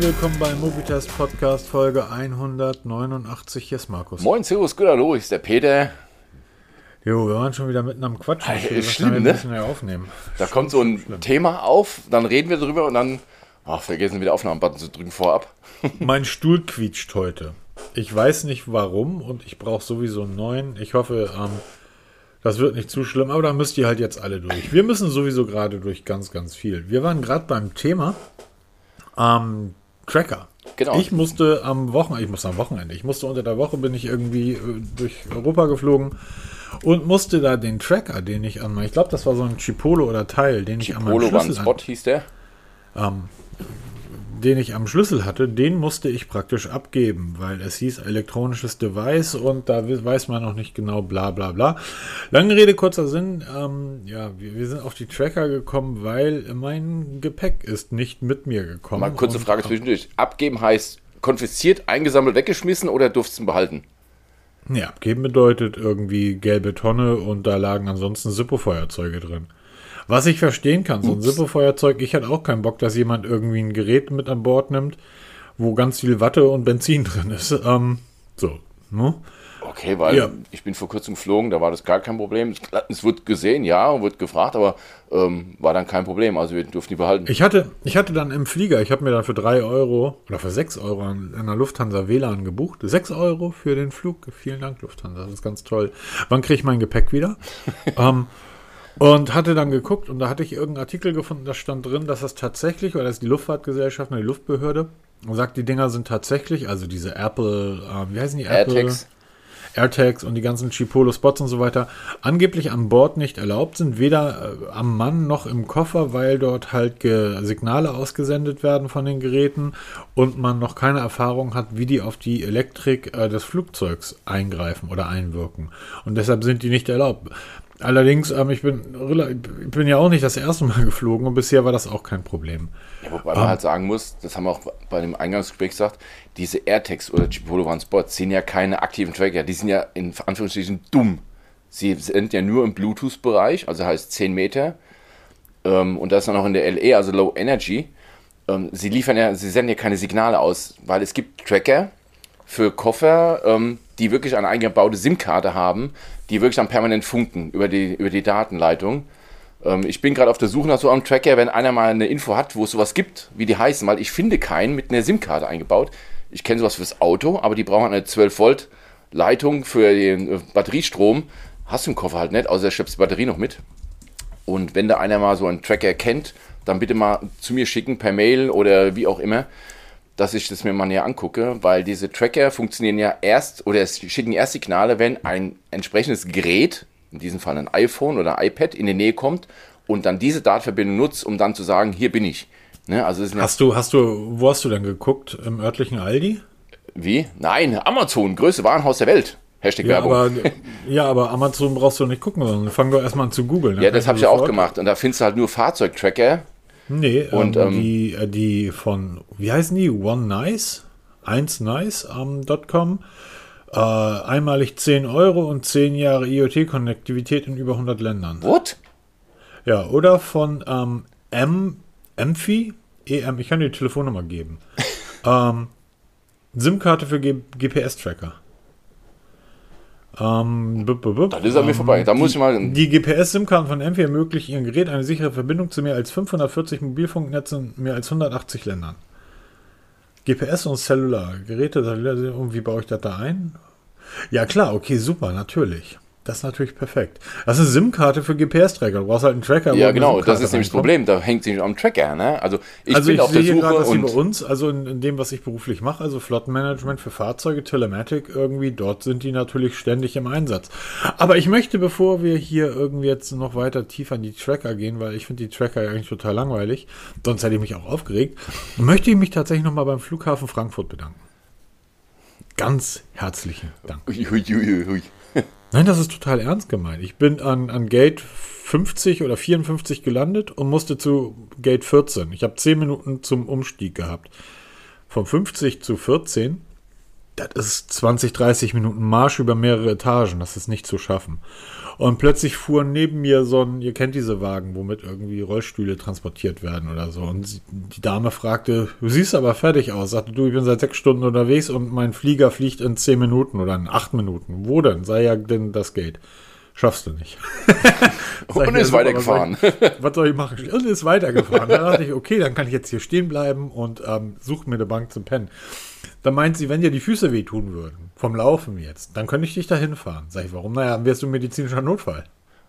willkommen beim Mobitest Podcast Folge 189. Hier ist Markus. Moin, Servus, gut, hallo, ist der Peter. Jo, wir waren schon wieder mitten am Quatschen. Alter, Ich ist schlimm, ne? mehr aufnehmen. Da kommt so ein Thema auf, dann reden wir drüber und dann ach, vergessen wieder Aufnahmebutton zu drücken vorab. Mein Stuhl quietscht heute. Ich weiß nicht warum und ich brauche sowieso einen neuen. Ich hoffe, ähm, das wird nicht zu schlimm, aber da müsst ihr halt jetzt alle durch. Wir müssen sowieso gerade durch ganz, ganz viel. Wir waren gerade beim Thema ähm, Tracker. Genau. Ich musste am Wochenende, ich musste am Wochenende, ich musste unter der Woche bin ich irgendwie äh, durch Europa geflogen und musste da den Tracker, den ich an, ich glaube, das war so ein Chipolo oder Teil, den ich an meinem Polo war ein Schlüssel Spot, hieß der. Den ich am Schlüssel hatte, den musste ich praktisch abgeben, weil es hieß elektronisches Device und da weiß man noch nicht genau, bla bla bla. Lange Rede, kurzer Sinn, ähm, ja, wir, wir sind auf die Tracker gekommen, weil mein Gepäck ist nicht mit mir gekommen. Mal kurze Frage zwischendurch. Abgeben heißt konfisziert, eingesammelt, weggeschmissen oder durftest du ihn behalten? Nee, abgeben bedeutet irgendwie gelbe Tonne und da lagen ansonsten Sippo-Feuerzeuge drin. Was ich verstehen kann, so ein Sippo-Feuerzeug, ich hatte auch keinen Bock, dass jemand irgendwie ein Gerät mit an Bord nimmt, wo ganz viel Watte und Benzin drin ist. Ähm, so, ne? Okay, weil Ja. ich bin vor kurzem geflogen, da war das gar kein Problem. Es- Es wird gesehen, ja, und wird gefragt, aber ähm, war dann kein Problem. Also wir durften die behalten. Ich hatte, ich hatte dann im Flieger, ich habe mir dann für 3 Euro oder für 6 Euro an einer Lufthansa WLAN gebucht. 6 Euro für den Flug. Vielen Dank, Lufthansa. Das ist ganz toll. Wann kriege ich mein Gepäck wieder? ähm, und hatte dann geguckt und da hatte ich irgendeinen Artikel gefunden, da stand drin, dass das tatsächlich, oder das ist die Luftfahrtgesellschaft, die Luftbehörde, sagt, die Dinger sind tatsächlich, also diese Apple, ähm, wie heißen die? Apple? AirTags. AirTags und die ganzen Chipolo-Spots und so weiter angeblich an Bord nicht erlaubt sind, weder äh, am Mann noch im Koffer, weil dort halt ge Signale ausgesendet werden von den Geräten und man noch keine Erfahrung hat, wie die auf die Elektrik äh, des Flugzeugs eingreifen oder einwirken. Und deshalb sind die nicht erlaubt. Allerdings, ähm, ich, bin, ich bin ja auch nicht das erste Mal geflogen und bisher war das auch kein Problem. Ja, wobei man halt sagen muss, das haben wir auch bei dem Eingangsgespräch gesagt, diese AirTags oder Chipolo One Spots sind ja keine aktiven Tracker, die sind ja in Anführungsstrichen dumm. Sie sind ja nur im Bluetooth-Bereich, also heißt 10 Meter. Ähm, und das dann auch in der LE, also Low Energy. Ähm, sie liefern ja, sie senden ja keine Signale aus, weil es gibt Tracker für Koffer, ähm, die wirklich eine eingebaute SIM-Karte haben, die wirklich dann permanent funken über die, über die Datenleitung. Ähm, ich bin gerade auf der Suche nach so einem Tracker, wenn einer mal eine Info hat, wo es sowas gibt, wie die heißen, weil ich finde keinen mit einer SIM-Karte eingebaut. Ich kenne sowas fürs Auto, aber die brauchen eine 12 Volt Leitung für den äh, Batteriestrom. Hast du im Koffer halt nicht, außer schleppst die Batterie noch mit. Und wenn da einer mal so einen Tracker kennt, dann bitte mal zu mir schicken per Mail oder wie auch immer, dass ich das mir mal näher angucke, weil diese Tracker funktionieren ja erst oder es schicken erst Signale, wenn ein entsprechendes Gerät, in diesem Fall ein iPhone oder iPad, in die Nähe kommt und dann diese Datenverbindung nutzt, um dann zu sagen, hier bin ich. Ne? Also Hast du, hast du, wo hast du denn geguckt? Im örtlichen Aldi? wie? Nein, Amazon, größte Warenhaus der Welt. Hashtag Ja, Werbung. aber, ja, aber Amazon brauchst du nicht gucken, sondern fang doch erstmal an zu googeln. ja, das habe ich ja auch gemacht. Und da findest du halt nur Fahrzeugtracker. Nee, Und, ähm, ähm, die, äh, die von, wie heißen die? One Nice? 1 Nice ähm, .com. Äh, einmalig 10 Euro und 10 Jahre IoT-Konnektivität in über 100 Ländern. What? Ja, oder von ähm, M, Mfi, EM, ich kann dir die Telefonnummer geben. ähm, SIM-Karte für GPS-Tracker. Ähm, bup, bup, bup. Das ist an mir vorbei. Da muss ich mal. Die GPS-SIM-Karten von Mfi ermöglichen Ihrem Gerät eine sichere Verbindung zu mehr als 540 Mobilfunknetzen in mehr als 180 Ländern. GPS und Cellular. Geräte, und wie baue ich das da ein? Ja klar, okay, super, natürlich. Das ist natürlich perfekt. Das ist eine SIM-Karte für GPS-Tracker. Du brauchst halt einen Tracker. Ja, genau, das ist nämlich das. Problem. Da hängt sich am Tracker. Ne? Also ich Also bin ich auf der sehe hier Suche gerade, dass hier bei und uns, also in, in dem, was ich beruflich mache, also Flottenmanagement für Fahrzeuge, Telematic irgendwie, dort sind die natürlich ständig im Einsatz. Aber ich möchte, bevor wir hier irgendwie jetzt noch weiter tiefer in die Tracker gehen, weil ich finde die Tracker ja eigentlich total langweilig, sonst hätte ich mich auch aufgeregt, möchte ich mich tatsächlich nochmal beim Flughafen Frankfurt bedanken. Ganz herzlichen Dank. Ui, ui, ui. Nein, das ist total ernst gemeint. Ich bin an, an Gate 50 oder 54 gelandet und musste zu Gate 14. Ich habe 10 Minuten zum Umstieg gehabt. Von 50 zu 14 das ist 20, 30 Minuten Marsch über mehrere Etagen, das ist nicht zu schaffen. Und plötzlich fuhr neben mir so ein, ihr kennt diese Wagen, womit irgendwie Rollstühle transportiert werden oder so. Und die Dame fragte, du siehst aber fertig aus. Sagte, du, ich bin seit sechs Stunden unterwegs und mein Flieger fliegt in zehn Minuten oder in acht Minuten. Wo denn? Sei ja denn das Gate. Schaffst du nicht. und ist weitergefahren. Was soll, ich, was soll ich machen? Und ist weitergefahren. Da dachte ich, okay, dann kann ich jetzt hier stehen bleiben und ähm, suche mir eine Bank zum Pennen. Dann meint sie, wenn dir die Füße wehtun würden, vom Laufen jetzt, dann könnte ich dich da hinfahren. Sag ich, warum? Naja, dann wärst du medizinischer Notfall.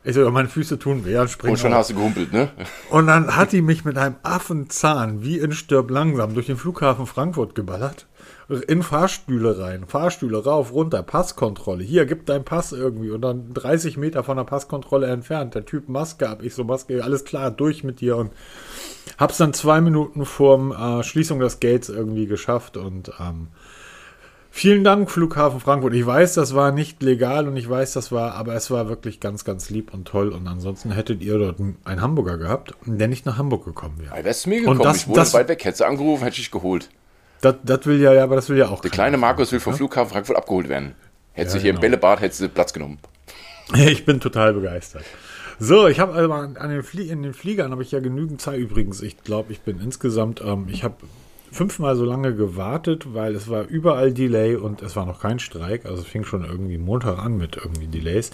Ich so, meine Füße tun weh, dann spring Und schon auf. hast du gehumpelt, ne? Und dann hat die mich mit einem Affenzahn wie in Stirb langsam durch den Flughafen Frankfurt geballert. In Fahrstühle rein, Fahrstühle rauf, runter, Passkontrolle. Hier, gib deinen Pass irgendwie. Und dann 30 Meter von der Passkontrolle entfernt. Der Typ Maske ab. Ich so, Maske, alles klar, durch mit dir. Und hab's dann zwei Minuten vorm äh, Schließung des Gates irgendwie geschafft. Und ähm, vielen Dank, Flughafen Frankfurt. Ich weiß, das war nicht legal und ich weiß, das war, aber es war wirklich ganz, ganz lieb und toll. Und ansonsten hättet ihr dort einen Hamburger gehabt, der nicht nach Hamburg gekommen wäre. Ja, wärst du mir gekommen. das- ich wohne das- weit weg. Hättest du angerufen, hätte ich geholt. Das, das will ja, ja, aber das will ja auch. Der kleine Markus will vom Flughafen Frankfurt abgeholt werden. Hättest Ja, du hier genau. im Bällebad, hättest du Platz genommen. Ich bin total begeistert. So, ich habe also an den Flie in den Fliegern habe ich ja genügend Zeit übrigens. Ich glaube, ich bin insgesamt, ähm, ich habe fünfmal so lange gewartet, weil es war überall Delay und es war noch kein Streik. Also es fing schon irgendwie Montag an mit irgendwie Delays.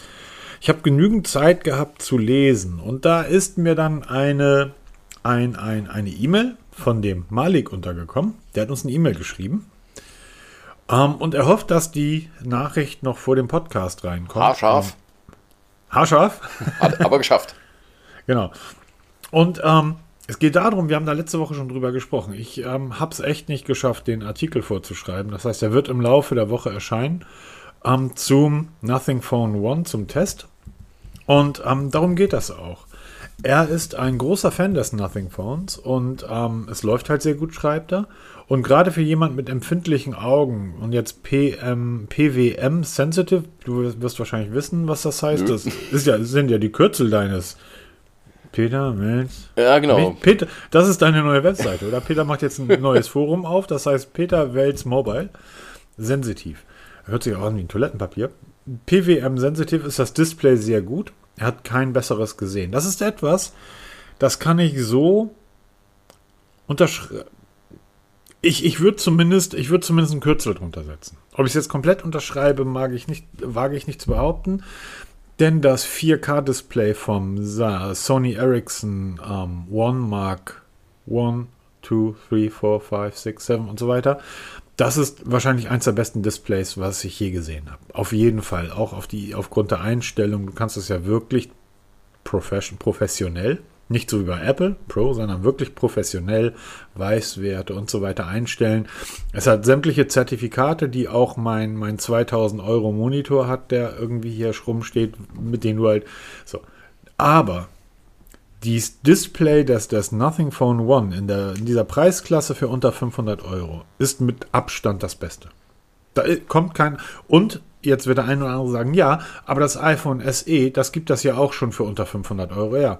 Ich habe genügend Zeit gehabt zu lesen und da ist mir dann eine ein, ein, eine E-Mail von dem Malik untergekommen. Der hat uns eine E-Mail geschrieben. Ähm, und er hofft, dass die Nachricht noch vor dem Podcast reinkommt. Haarscharf, Haarscharf. hat aber geschafft. Genau. Und ähm, es geht darum, wir haben da letzte Woche schon drüber gesprochen. Ich ähm, habe es echt nicht geschafft, den Artikel vorzuschreiben. Das heißt, er wird im Laufe der Woche erscheinen ähm, zum Nothing Phone One, zum Test. Und ähm, darum geht das auch. Er ist ein großer Fan des Nothing Phones und ähm, es läuft halt sehr gut, schreibt er. Und gerade für jemand mit empfindlichen Augen und jetzt PM, PWM Sensitive, du wirst wahrscheinlich wissen, was das heißt. Das ist ja, sind ja die Kürzel deines Peter Melz. Ja, genau. Peter, das ist deine neue Webseite, oder? Peter macht jetzt ein neues Forum auf, das heißt Peter Welz Mobile. Sensitiv. Hört sich auch an wie ein Toilettenpapier. PWM Sensitive ist das Display sehr gut. Er hat kein besseres gesehen. Das ist etwas, das kann ich so unterschreiben. Ich, ich würde zumindest, ich zumindest ein Kürzel drunter setzen. Ob ich es jetzt komplett unterschreibe, mag ich nicht, wage ich nicht zu behaupten. Denn das 4K-Display vom Sony Ericsson ähm, One Mark 1, 2, 3, 4, 5, 6, 7 und so weiter, das ist wahrscheinlich eins der besten Displays, was ich je gesehen habe. Auf jeden Fall. Auch auf die, aufgrund der Einstellung. Du kannst es ja wirklich profession, professionell, nicht so wie bei Apple Pro, sondern wirklich professionell Weißwerte und so weiter einstellen. Es hat sämtliche Zertifikate, die auch mein, mein 2000 Euro Monitor hat, der irgendwie hier rumsteht, mit dem du halt so. Aber dieses Display des, des Nothing Phone One in, der, in dieser Preisklasse für unter 500 Euro ist mit Abstand das Beste. Da kommt kein. Und jetzt wird der eine oder andere sagen, ja, aber das iPhone SE, das gibt das ja auch schon für unter 500 Euro. Ja,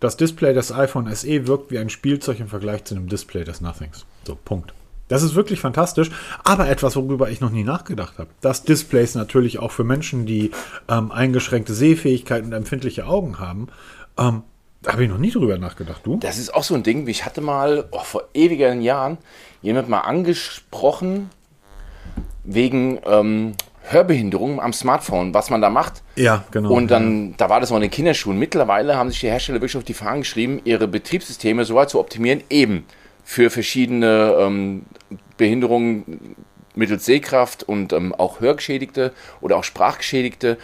das Display des iPhone SE wirkt wie ein Spielzeug im Vergleich zu einem Display des Nothings. So, Punkt. Das ist wirklich fantastisch, aber etwas, worüber ich noch nie nachgedacht habe. Das Displays natürlich auch für Menschen, die ähm, eingeschränkte Sehfähigkeit und empfindliche Augen haben. Ähm, da habe ich noch nie drüber nachgedacht, du? Das ist auch so ein Ding, wie ich hatte mal oh, vor ewigen Jahren jemand mal angesprochen wegen ähm, Hörbehinderung am Smartphone, was man da macht. Ja, genau. Und dann, da war das noch in den Kinderschuhen. Mittlerweile haben sich die Hersteller wirklich auf die Fahnen geschrieben, ihre Betriebssysteme so weit zu optimieren, eben für verschiedene ähm, Behinderungen mittels Sehkraft und ähm, auch Hörgeschädigte oder auch Sprachgeschädigte.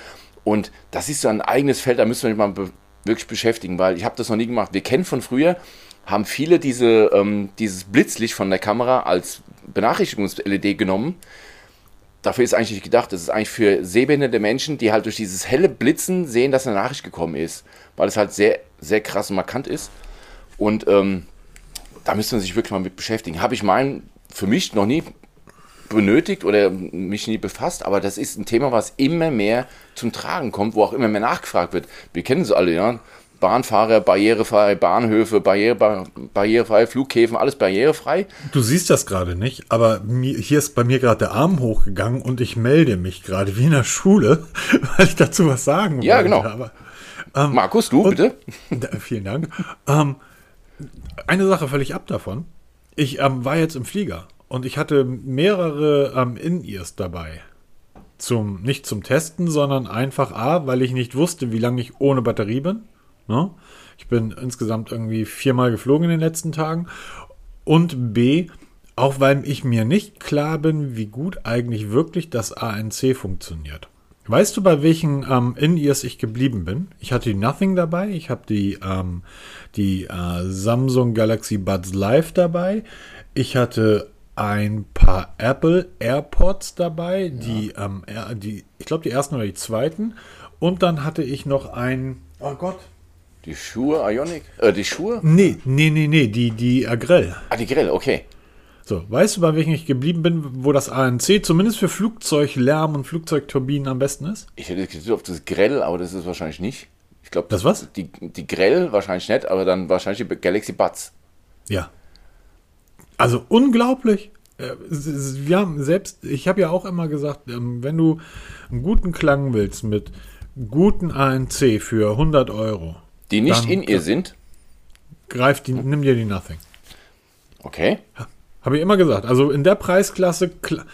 Und das ist so ein eigenes Feld, da müssen wir mal be wirklich beschäftigen, weil ich habe das noch nie gemacht. Wir kennen von früher, haben viele diese, ähm, dieses Blitzlicht von der Kamera als Benachrichtigungs-LED genommen. Dafür ist eigentlich nicht gedacht. Das ist eigentlich für sehbehinderte Menschen, die halt durch dieses helle Blitzen sehen, dass eine Nachricht gekommen ist. Weil es halt sehr, sehr krass und markant ist. Und ähm, da müsste man sich wirklich mal mit beschäftigen. Habe ich meinen für mich noch nie benötigt oder mich nie befasst, aber das ist ein Thema, was immer mehr zum Tragen kommt, wo auch immer mehr nachgefragt wird. Wir kennen sie alle, ja. Bahnfahrer barrierefrei, Bahnhöfe barriere, barrierefrei, Flughäfen, alles barrierefrei. Du siehst das gerade nicht, aber mir, hier ist bei mir gerade der Arm hochgegangen und ich melde mich gerade wie in der Schule, weil ich dazu was sagen Ja, wollte. genau. Aber, Markus, du und- bitte? Vielen Dank. Ähm, eine Sache völlig ab davon. Ich ähm, war jetzt im Flieger und ich hatte mehrere ähm, In-Ears dabei. Zum, nicht zum Testen, sondern einfach A, weil ich nicht wusste, wie lange ich ohne Batterie bin. Ne? Ich bin insgesamt irgendwie viermal geflogen in den letzten Tagen. Und B, auch weil ich mir nicht klar bin, wie gut eigentlich wirklich das ANC funktioniert. Weißt du, bei welchen ähm, In-Ears ich geblieben bin? Ich hatte die Nothing dabei, ich habe die, ähm, die äh, Samsung Galaxy Buds Live dabei, ich hatte ein paar Apple AirPods dabei, die, ähm, die ich glaube die ersten oder die zweiten. Und dann hatte ich noch ein, oh Gott, Die Schuhe, Ionic? Äh, die Schuhe? nee, nee, nee, nee, die, die Agrell. Ah, die Grill, okay. So, weißt du, bei welchen ich geblieben bin, wo das ANC zumindest für Flugzeuglärm und Flugzeugturbinen am besten ist? Ich hätte gesagt, auf das Grell, aber das ist wahrscheinlich nicht. Ich glaube, Das was? Die, die Grell wahrscheinlich nicht, aber dann wahrscheinlich die Galaxy Buds. Ja. Also unglaublich. Äh, Wir haben selbst, ich habe ja auch immer gesagt, ähm, wenn du einen guten Klang willst mit guten ANC für 100 Euro, Die nicht in ihr sind. greif die, nimm dir die Nothing. Okay. Habe ich immer gesagt. Also in der Preisklasse, kla-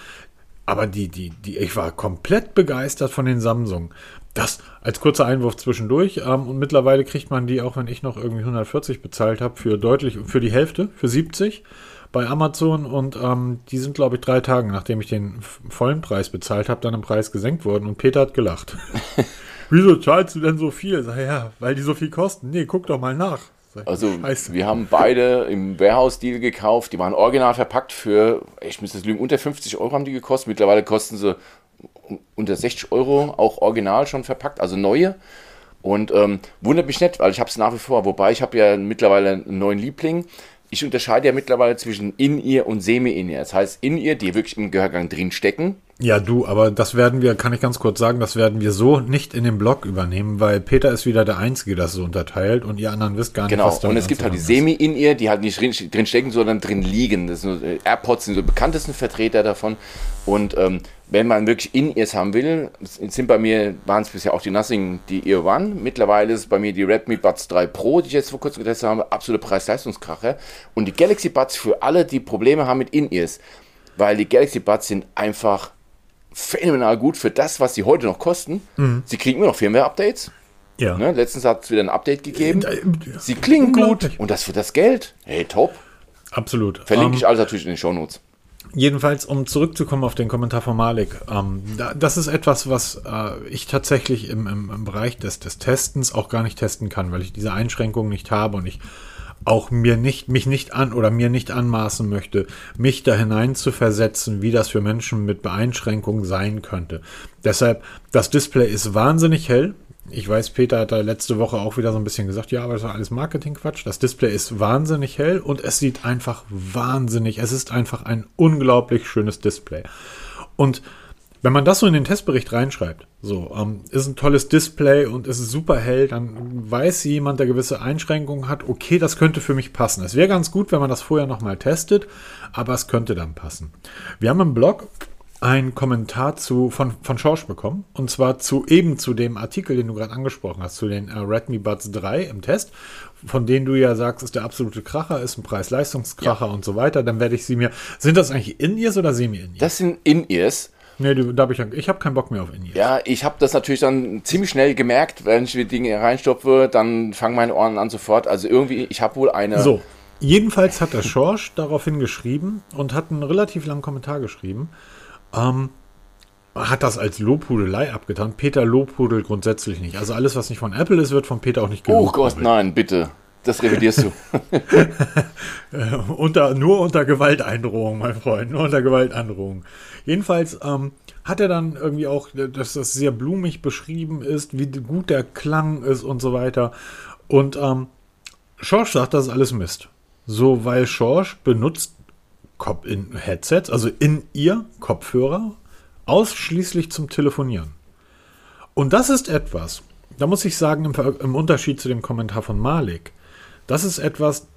aber die, die, die, ich war komplett begeistert von den Samsung. Das als kurzer Einwurf zwischendurch. Ähm, und mittlerweile kriegt man die, auch wenn ich noch irgendwie 140 bezahlt habe, für deutlich, für die Hälfte, für 70 bei Amazon. Und ähm, die sind, glaube ich, drei Tage, nachdem ich den vollen Preis bezahlt habe, dann im Preis gesenkt worden. Und Peter hat gelacht. Wieso zahlst du denn so viel? Sag ja, weil die so viel kosten. Nee, guck doch mal nach. Sag, Also Scheiße. wir haben beide im Warehouse-Deal gekauft. Die waren original verpackt für, ich müsste das lügen, unter 50 Euro haben die gekostet. Mittlerweile kosten sie un- unter 60 Euro, auch original schon verpackt, also neue. Und ähm, wundert mich nicht, weil ich habe es nach wie vor. Wobei ich habe ja mittlerweile einen neuen Liebling. Ich unterscheide ja mittlerweile zwischen In-Ear und Semi-In-Ear. Das heißt, In-Ear, die wirklich im Gehörgang drin stecken. Ja, du, aber das werden wir, kann ich ganz kurz sagen, das werden wir so nicht in den Blog übernehmen, weil Peter ist wieder der Einzige, der das so unterteilt und ihr anderen wisst gar nicht, Genau, damit und es gibt halt die. Semi-In-Ear, die halt nicht drin, stecken, sondern drin liegen. Das sind äh, AirPods sind so die bekanntesten Vertreter davon. Und ähm, wenn man wirklich In-Ears haben will, sind bei mir, waren es bisher auch die Nothing, die Ear One. Mittlerweile ist es bei mir die Redmi Buds 3 Pro, die ich jetzt vor kurzem getestet habe, absolute Preis-Leistungskracher. Und die Galaxy Buds für alle, die Probleme haben mit In-Ears, weil die Galaxy Buds sind einfach phänomenal gut für das, was sie heute noch kosten. Sie kriegen immer noch Firmware-Updates. Ja. Ne? Letztens hat es wieder ein Update gegeben. Äh, Sie klingen gut Unglaublich. und das für das Geld. Hey, top. Absolut. Verlinke Ähm, ich alles natürlich in den Shownotes. Jedenfalls, um zurückzukommen auf den Kommentar von Malik, ähm, da, das ist etwas, was äh, ich tatsächlich im, im, im Bereich des, des Testens auch gar nicht testen kann, weil ich diese Einschränkungen nicht habe und ich auch mir nicht, mich nicht an oder mir nicht anmaßen möchte, mich da hinein zu versetzen, wie das für Menschen mit Beeinschränkungen sein könnte. Deshalb, das Display ist wahnsinnig hell. Ich weiß, Peter hat da letzte Woche auch wieder so ein bisschen gesagt, ja, aber das war alles Marketingquatsch. Das Display ist wahnsinnig hell und es sieht einfach wahnsinnig, es ist einfach ein unglaublich schönes Display. Und wenn man das so in den Testbericht reinschreibt, so, ähm, ist ein tolles Display und ist super hell, dann weiß jemand, der gewisse Einschränkungen hat, okay, das könnte für mich passen. Es wäre ganz gut, wenn man das vorher nochmal testet, aber es könnte dann passen. Wir haben im Blog einen Kommentar zu, von, von Schorsch bekommen. Und zwar zu eben zu dem Artikel, den du gerade angesprochen hast, zu den äh, Redmi Buds 3 im Test, von denen du ja sagst, ist der absolute Kracher, ist ein Preis-Leistungskracher und so weiter. Dann werde ich sie mir. Sind das eigentlich In-Ears oder Semi-In-Ears? Das sind In-Ears. Nee, da hab ich, ich habe keinen Bock mehr auf In-Ears. Ja, ich habe das natürlich dann ziemlich schnell gemerkt, wenn ich die Dinge reinstopfe, dann fangen meine Ohren an sofort. Also irgendwie, ich habe wohl eine. So, jedenfalls hat der Schorsch daraufhin geschrieben und hat einen relativ langen Kommentar geschrieben. Ähm, hat das als Lobhudelei abgetan. Peter lobhudelt grundsätzlich nicht. Also alles, was nicht von Apple ist, wird von Peter auch nicht Oh gelobt. Gott, nein, bitte. Das revidierst du. unter, nur unter Gewalteindrohung, mein Freund, nur unter Gewalteindrohung. Jedenfalls ähm, hat er dann irgendwie auch, dass das sehr blumig beschrieben ist, wie gut der Klang ist und so weiter. Und ähm, Schorsch sagt, das ist alles Mist. So, weil Schorsch benutzt Kop in Headsets, also in ihr Kopfhörer, ausschließlich zum Telefonieren. Und das ist etwas, da muss ich sagen, im, im Unterschied zu dem Kommentar von Malik, das ist etwas,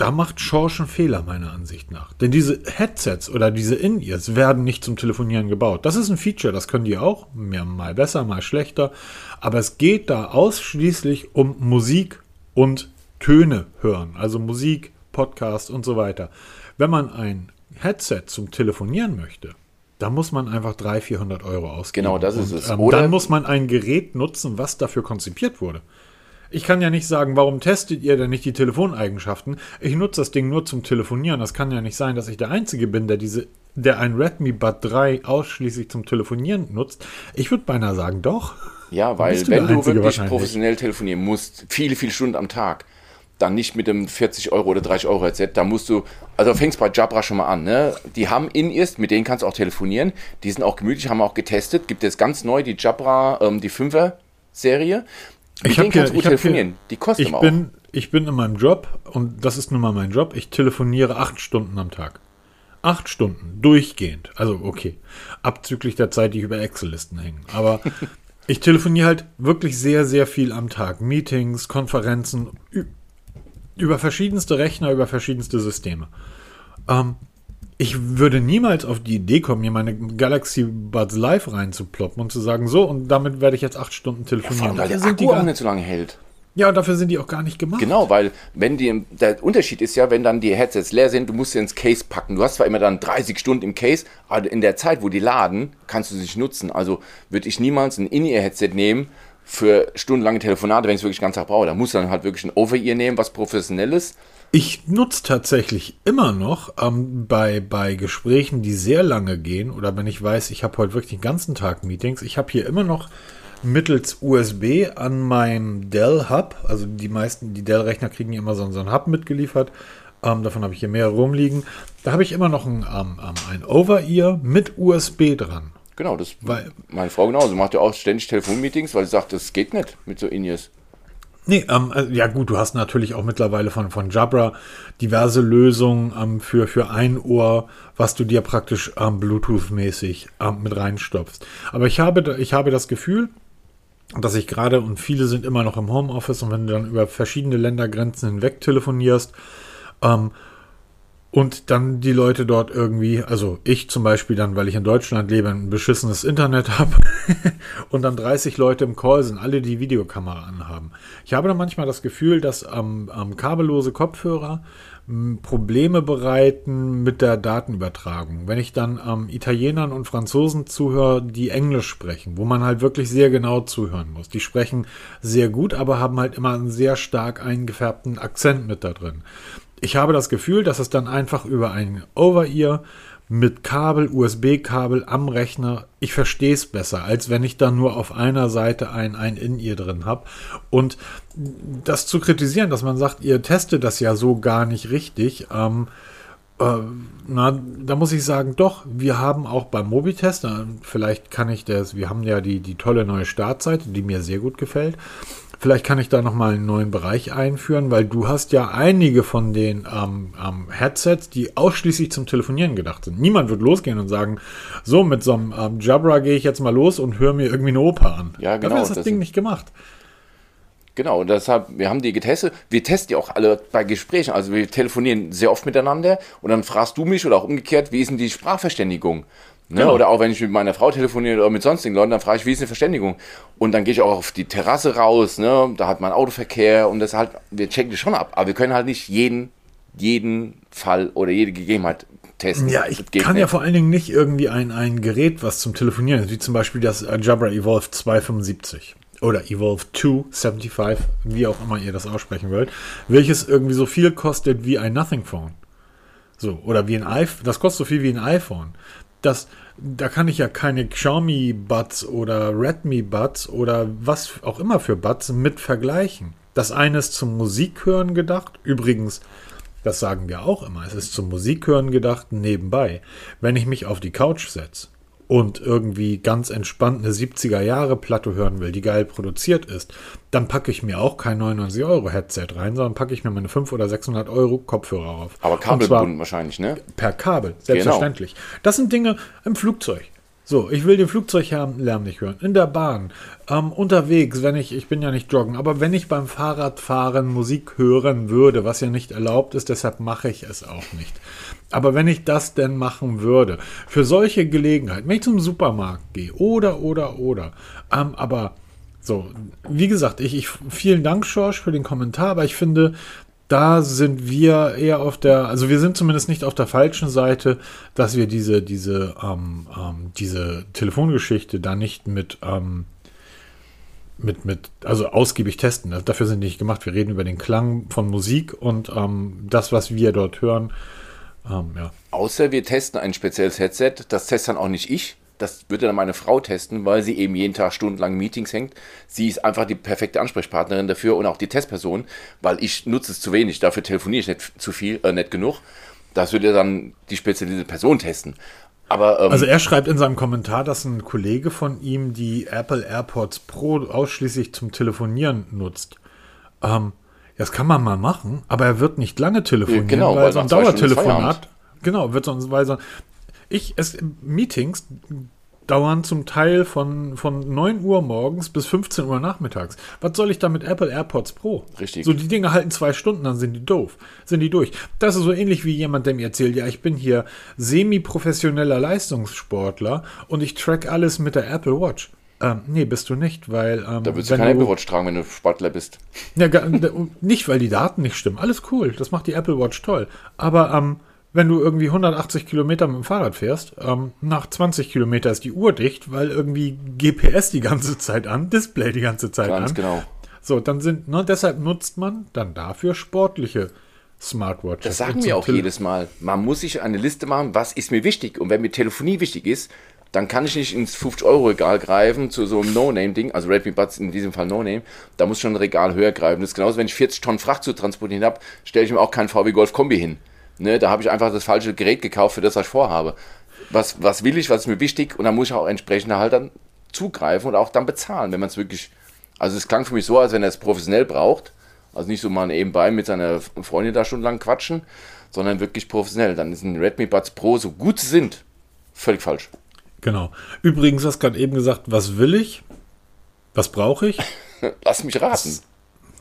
da macht Schorsch einen Fehler, meiner Ansicht nach. Denn diese Headsets oder diese In-Ears werden nicht zum Telefonieren gebaut. Das ist ein Feature, das können die auch. Mal besser, mal schlechter. Aber es geht da ausschließlich um Musik und Töne hören. Also Musik, Podcast und so weiter. Wenn man ein Headset zum Telefonieren möchte, da muss man einfach 300, 400 Euro ausgeben. Genau, das ist es. Ähm, dann muss man ein Gerät nutzen, was dafür konzipiert wurde. Ich kann ja nicht sagen, warum testet ihr denn nicht die Telefoneigenschaften? Ich nutze das Ding nur zum Telefonieren. Das kann ja nicht sein, dass ich der Einzige bin, der diese, der ein Redmi Bud 3 ausschließlich zum Telefonieren nutzt. Ich würde beinahe sagen, doch. Ja, weil du wenn du wirklich professionell telefonieren musst, viele, viele Stunden am Tag, dann nicht mit dem 40 Euro oder 30 Euro Headset, da musst du, also fängst bei Jabra schon mal an, ne? Die haben in ist, mit denen kannst du auch telefonieren, die sind auch gemütlich, haben auch getestet, gibt es ganz neu die Jabra, ähm, die 5er Serie, mit ich denen kannst du telefonieren. Hier, die kosten ich auch. Bin, ich bin in meinem Job und das ist nun mal mein Job. Ich telefoniere acht Stunden am Tag. Acht Stunden, durchgehend. Also okay, abzüglich der Zeit, die ich über Excel-Listen hänge. Aber ich telefoniere halt wirklich sehr, sehr viel am Tag. Meetings, Konferenzen, über verschiedenste Rechner, über verschiedenste Systeme. Ähm, ich würde niemals auf die Idee kommen, mir meine Galaxy Buds Live reinzuploppen und zu sagen, so, und damit werde ich jetzt acht Stunden telefonieren. Ja, weil der Akku auch nicht so lange hält. Ja, dafür sind die auch gar nicht gemacht. Genau, weil wenn die, der Unterschied ist ja, wenn dann die Headsets leer sind, du musst sie ins Case packen. Du hast zwar immer dann 30 Stunden im Case, aber in der Zeit, wo die laden, kannst du sie nicht nutzen. Also würde ich niemals ein In-Ear-Headset nehmen für stundenlange Telefonate, wenn ich es wirklich ganz Tag brauche. Da muss dann halt wirklich ein Over-Ear nehmen, was professionelles. Ich nutze tatsächlich immer noch ähm, bei, bei Gesprächen, die sehr lange gehen, oder wenn ich weiß, ich habe heute wirklich den ganzen Tag Meetings, ich habe hier immer noch mittels USB an meinem Dell Hub, also die meisten, die Dell-Rechner kriegen immer so, so einen Hub mitgeliefert, ähm, davon habe ich hier mehrere rumliegen, da habe ich immer noch ein, ähm, ähm ein Over-Ear mit USB dran. Genau, das weil, meine Frau genauso, macht ja auch ständig Telefonmeetings, weil sie sagt, das geht nicht mit so In-Ears. Nee, ähm, äh, ja gut, du hast natürlich auch mittlerweile von, von Jabra diverse Lösungen ähm, für, für ein Ohr, was du dir praktisch ähm, Bluetooth-mäßig ähm, mit reinstopfst. Aber ich habe, ich habe das Gefühl, dass ich gerade, und viele sind immer noch im Homeoffice, und wenn du dann über verschiedene Ländergrenzen hinweg telefonierst, ähm, und dann die Leute dort irgendwie, also ich zum Beispiel dann, weil ich in Deutschland lebe, ein beschissenes Internet habe und dann 30 Leute im Call sind, alle die Videokamera anhaben. Ich habe dann manchmal das Gefühl, dass am, am kabellose Kopfhörer hm, Probleme bereiten mit der Datenübertragung. Wenn ich dann ähm, Italienern und Franzosen zuhöre, die Englisch sprechen, wo man halt wirklich sehr genau zuhören muss. Die sprechen sehr gut, aber haben halt immer einen sehr stark eingefärbten Akzent mit da drin ich habe das Gefühl, dass es dann einfach über ein Over-Ear mit Kabel, USB-Kabel am Rechner, ich verstehe es besser, als wenn ich dann nur auf einer Seite ein, ein In-Ear drin habe. Und das zu kritisieren, dass man sagt, ihr testet das ja so gar nicht richtig, ähm, äh, na, da muss ich sagen, doch, wir haben auch beim Mobitest, vielleicht kann ich das, wir haben ja die, die tolle neue Startseite, die mir sehr gut gefällt. Vielleicht kann ich da nochmal einen neuen Bereich einführen, weil du hast ja einige von den ähm, ähm, Headsets, die ausschließlich zum Telefonieren gedacht sind. Niemand wird losgehen und sagen, so mit so einem ähm, Jabra gehe ich jetzt mal los und höre mir irgendwie eine Oper an. Ja, genau. Dafür ist das, das Ding nicht gemacht. Genau, und deshalb, wir haben die getestet. Wir testen die auch alle bei Gesprächen. Also wir telefonieren sehr oft miteinander und dann fragst du mich oder auch umgekehrt, wie ist denn die Sprachverständigung? Ne? Genau. Oder auch wenn ich mit meiner Frau telefoniere oder mit sonstigen Leuten, dann frage ich, wie ist eine Verständigung? Und dann gehe ich auch auf die Terrasse raus, ne? da hat man Autoverkehr und das halt, wir checken das schon ab, aber wir können halt nicht jeden, jeden Fall oder jede Gegebenheit testen. Ja, ich kann nicht. ja vor allen Dingen nicht irgendwie ein, ein Gerät, was zum Telefonieren ist, wie zum Beispiel das Jabra Evolve 275 oder Evolve 275, wie auch immer ihr das aussprechen wollt, welches irgendwie so viel kostet wie ein Nothing Phone. So, oder wie ein iPhone, das kostet so viel wie ein iPhone das, da kann ich ja keine Xiaomi Buds oder Redmi Buds oder was auch immer für Buds mit vergleichen. Das eine ist zum Musikhören gedacht. Übrigens, das sagen wir auch immer, es ist zum Musikhören gedacht nebenbei. Wenn ich mich auf die Couch setze und irgendwie ganz entspannt eine 70er Jahre Platte hören will, die geil produziert ist, dann packe ich mir auch kein 99 Euro Headset rein, sondern packe ich mir meine 500 oder 600 Euro Kopfhörer auf. Aber kabelgebunden wahrscheinlich, ne? Per Kabel, selbstverständlich. Genau. Das sind Dinge im Flugzeug. So, ich will den Flugzeuglärm nicht hören. In der Bahn, ähm, unterwegs, wenn ich, ich bin ja nicht joggen, aber wenn ich beim Fahrradfahren Musik hören würde, was ja nicht erlaubt ist, deshalb mache ich es auch nicht. Aber wenn ich das denn machen würde, für solche Gelegenheiten, wenn ich zum Supermarkt gehe, oder, oder, oder, ähm, aber so, wie gesagt, ich, ich vielen Dank, George, für den Kommentar, aber ich finde, da sind wir eher auf der, also wir sind zumindest nicht auf der falschen Seite, dass wir diese, diese, ähm, ähm, diese Telefongeschichte da nicht mit, ähm, mit, mit, also ausgiebig testen. Dafür sind die nicht gemacht. Wir reden über den Klang von Musik und ähm, das, was wir dort hören. Ähm, ja. Außer wir testen ein spezielles Headset. Das testet dann auch nicht ich, das würde dann meine Frau testen, weil sie eben jeden Tag stundenlang Meetings hängt. Sie ist einfach die perfekte Ansprechpartnerin dafür und auch die Testperson, weil ich nutze es zu wenig. Dafür telefoniere ich nicht zu viel, äh, nicht genug. Das würde dann die spezialisierte Person testen. Aber, ähm, also er schreibt in seinem Kommentar, dass ein Kollege von ihm die Apple AirPods Pro ausschließlich zum Telefonieren nutzt. Ähm, das kann man mal machen, aber er wird nicht lange telefonieren, genau, weil, weil so ein Dauertelefonat. Genau, wird sonst, weil so, ich, es, Meetings dauern zum Teil von, von 9 Uhr morgens bis 15 Uhr nachmittags. Was soll ich da mit Apple AirPods Pro? Richtig. So, die Dinge halten zwei Stunden, dann sind die doof. Sind die durch. Das ist so ähnlich wie jemand, der mir erzählt, ja, ich bin hier semi-professioneller Leistungssportler und ich track alles mit der Apple Watch. Ähm, nee, bist du nicht, weil. Ähm, da würdest du keine Apple Watch tragen, wenn du Sportler bist. Ja, nicht, weil die Daten nicht stimmen. Alles cool, das macht die Apple Watch toll. Aber ähm, wenn du irgendwie 180 Kilometer mit dem Fahrrad fährst, ähm, nach 20 Kilometer ist die Uhr dicht, weil irgendwie GPS die ganze Zeit an, Display die ganze Zeit Ganz an. genau. So, dann sind, ne, deshalb nutzt man dann dafür sportliche Smartwatches. Das sagen wir auch Tele jedes Mal. Man muss sich eine Liste machen, was ist mir wichtig. Und wenn mir Telefonie wichtig ist, dann kann ich nicht ins 50-Euro-Regal greifen zu so einem No-Name-Ding, also Redmi Buds in diesem Fall No-Name, da muss schon ein Regal höher greifen. Das ist genauso, wenn ich 40 Tonnen Fracht zu transportieren habe, stelle ich mir auch keinen VW Golf Kombi hin. Ne, da habe ich einfach das falsche Gerät gekauft, für das was ich vorhabe. Was, was will ich, was ist mir wichtig und dann muss ich auch entsprechend halt dann zugreifen und auch dann bezahlen, wenn man es wirklich. Also es klang für mich so, als wenn er es professionell braucht. Also nicht so mal nebenbei mit seiner Freundin da stundenlang quatschen, sondern wirklich professionell. Dann ein Redmi Buds Pro, so gut sie sind, völlig falsch. Genau. Übrigens, hast gerade eben gesagt, was will ich? Was brauche ich? Lass mich raten.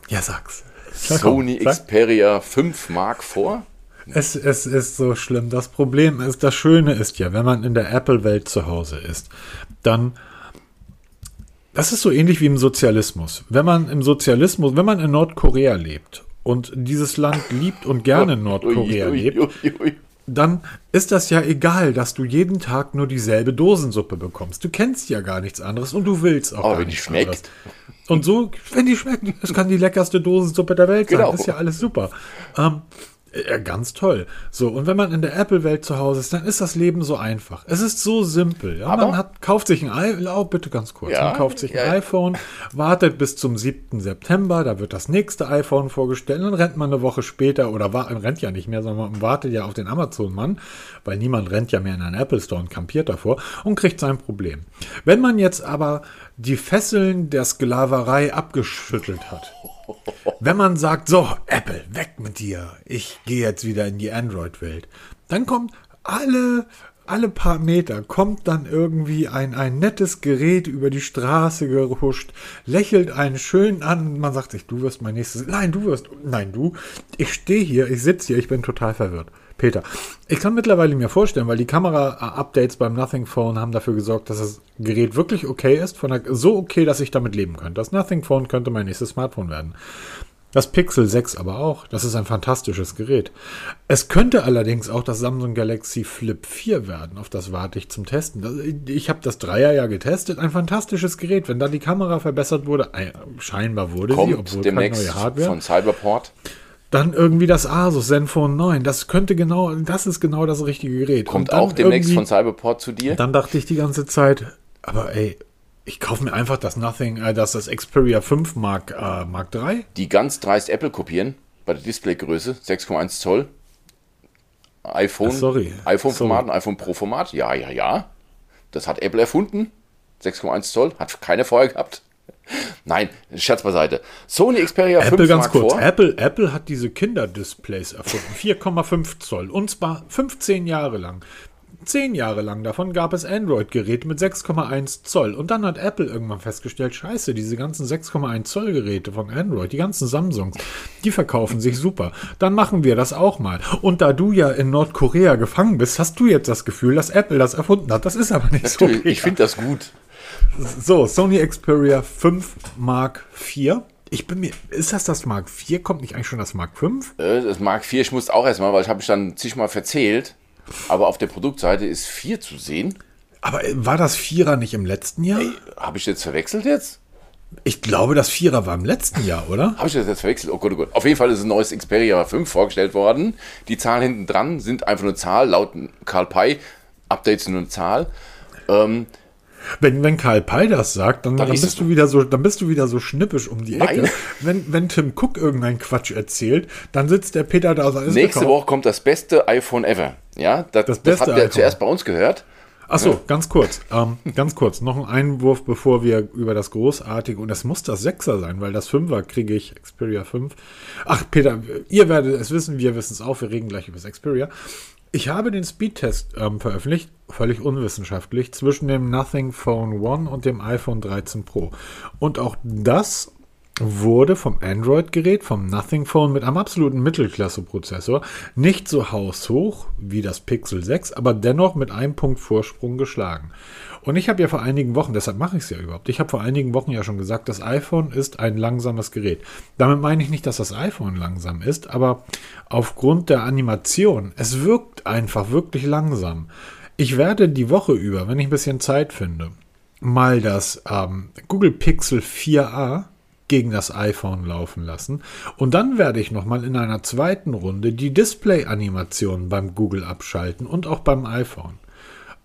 Ja, sag's. Sony Xperia 5 Mark vor? Es, es ist so schlimm. Das Problem ist, das Schöne ist ja, wenn man in der Apple-Welt zu Hause ist, dann das ist so ähnlich wie im Sozialismus. Wenn man im Sozialismus, wenn man in Nordkorea lebt und dieses Land liebt und gerne in Nordkorea lebt, dann ist das ja egal, dass du jeden Tag nur dieselbe Dosensuppe bekommst. Du kennst ja gar nichts anderes und du willst auch Aber gar wenn die schmeckt. Anderes. Und so, wenn die schmeckt, es kann die leckerste Dosensuppe der Welt sein. Genau. ist ja alles super. Ähm, ja, ganz toll. So, und wenn man in der Apple-Welt zu Hause ist, dann ist das Leben so einfach. Es ist so simpel. Ja? Aber man hat, kauft sich ein iPhone, oh, bitte ganz kurz, ja, man kauft sich ein ja. iPhone, wartet bis zum 7. September, da wird das nächste iPhone vorgestellt, dann rennt man eine Woche später, oder war, rennt ja nicht mehr, sondern man wartet ja auf den Amazon-Mann, weil niemand rennt ja mehr in einen Apple Store und kampiert davor und kriegt sein Problem. Wenn man jetzt aber die Fesseln der Sklaverei abgeschüttelt hat, wenn man sagt, so, Apple, weg mit dir, ich gehe jetzt wieder in die Android-Welt, dann kommt alle, alle paar Meter kommt dann irgendwie ein, ein nettes Gerät über die Straße gehuscht, lächelt einen schön an, man sagt sich, du wirst mein nächstes, nein, du wirst, nein, du, ich stehe hier, ich sitze hier, ich bin total verwirrt. Peter. Ich kann mittlerweile mir vorstellen, weil die Kamera-Updates beim Nothing Phone haben dafür gesorgt, dass das Gerät wirklich okay ist, von der, so okay, dass ich damit leben könnte. Das Nothing Phone könnte mein nächstes Smartphone werden. Das Pixel 6 aber auch. Das ist ein fantastisches Gerät. Es könnte allerdings auch das Samsung Galaxy Flip 4 werden. Auf das warte ich zum Testen. Ich habe das Dreier ja getestet. Ein fantastisches Gerät. Wenn da die Kamera verbessert wurde, äh, scheinbar wurde Kommt sie, obwohl demnächst keine neue Hardware. von Cyberport. Dann irgendwie das Asus Zenfone 9. Das könnte genau, das ist genau das richtige Gerät. Kommt auch demnächst von Cyberport zu dir? Dann dachte ich die ganze Zeit, aber ey, ich kaufe mir einfach das Nothing, äh, das, das Xperia 5 Mark, äh, Mark 3. Die ganz dreist Apple kopieren, bei der Displaygröße, 6,1 Zoll. iPhone, sorry. iPhone-Format, ein iPhone Pro-Format, ja, ja, ja. Das hat Apple erfunden. 6,1 Zoll, hat keine vorher gehabt. Nein, Scherz beiseite. Sony Xperia Apple 5 ganz Mark kurz. Apple, Apple hat diese Kinderdisplays erfunden. 4,5 Zoll. Und zwar 15 Jahre lang. Zehn Jahre lang davon gab es Android-Geräte mit 6,1 Zoll. Und dann hat Apple irgendwann festgestellt, scheiße, diese ganzen 6,1 Zoll Geräte von Android, die ganzen Samsungs, die verkaufen sich super. Dann machen wir das auch mal. Und da du ja in Nordkorea gefangen bist, hast du jetzt das Gefühl, dass Apple das erfunden hat. Das ist aber nicht Natürlich, so. ich finde das gut. So, Sony Xperia 5 Mark IV. Ich bin mir, ist das das Mark IV? Kommt nicht eigentlich schon das Mark V? Äh, Das Mark 4, ich musste auch erstmal, weil ich habe mich dann zigmal verzählt. Aber auf der Produktseite ist 4 zu sehen. Aber äh, war das Vierer nicht im letzten Jahr? Habe ich jetzt verwechselt jetzt? Ich glaube, das Vierer war im letzten Jahr, oder? Habe ich das jetzt verwechselt? Oh Gott, oh Gott. Auf jeden Fall ist ein neues Xperia 5 vorgestellt worden. Die Zahlen hinten dran sind einfach nur Zahl. Laut Karl Pei, Updates sind nur eine Zahl. Ähm, Wenn, wenn Karl Pei das sagt, dann, dann, es bist du wieder so, dann bist du wieder so schnippisch um die Ecke. Nein. Wenn, wenn Tim Cook irgendeinen Quatsch erzählt, dann sitzt der Peter da nächste gekauft. Woche kommt das beste iPhone ever. Ja, das, das, beste habt ihr iPhone. zuerst bei uns gehört. Achso, ganz kurz, ähm, ganz kurz, noch ein Einwurf, bevor wir über das Großartige, und es muss das Sechser sein, weil das Fünfer kriege ich, Xperia 5. Ach, Peter, ihr werdet es wissen, wir wissen es auch, wir reden gleich über das Xperia. Ich habe den Speedtest ähm, veröffentlicht, völlig unwissenschaftlich, zwischen dem Nothing Phone One und dem iPhone 13 Pro. Und auch das wurde vom Android-Gerät, vom Nothing Phone mit einem absoluten Mittelklasse-Prozessor nicht so haushoch wie das Pixel 6, aber dennoch mit einem Punkt Vorsprung geschlagen. Und ich habe ja vor einigen Wochen, deshalb mache ich es ja überhaupt, ich habe vor einigen Wochen ja schon gesagt, das iPhone ist ein langsames Gerät. Damit meine ich nicht, dass das iPhone langsam ist, aber aufgrund der Animation, es wirkt einfach wirklich langsam. Ich werde die Woche über, wenn ich ein bisschen Zeit finde, mal das ähm, Google Pixel 4a gegen das iPhone laufen lassen. Und dann werde ich nochmal in einer zweiten Runde die Display-Animation beim Google abschalten und auch beim iPhone.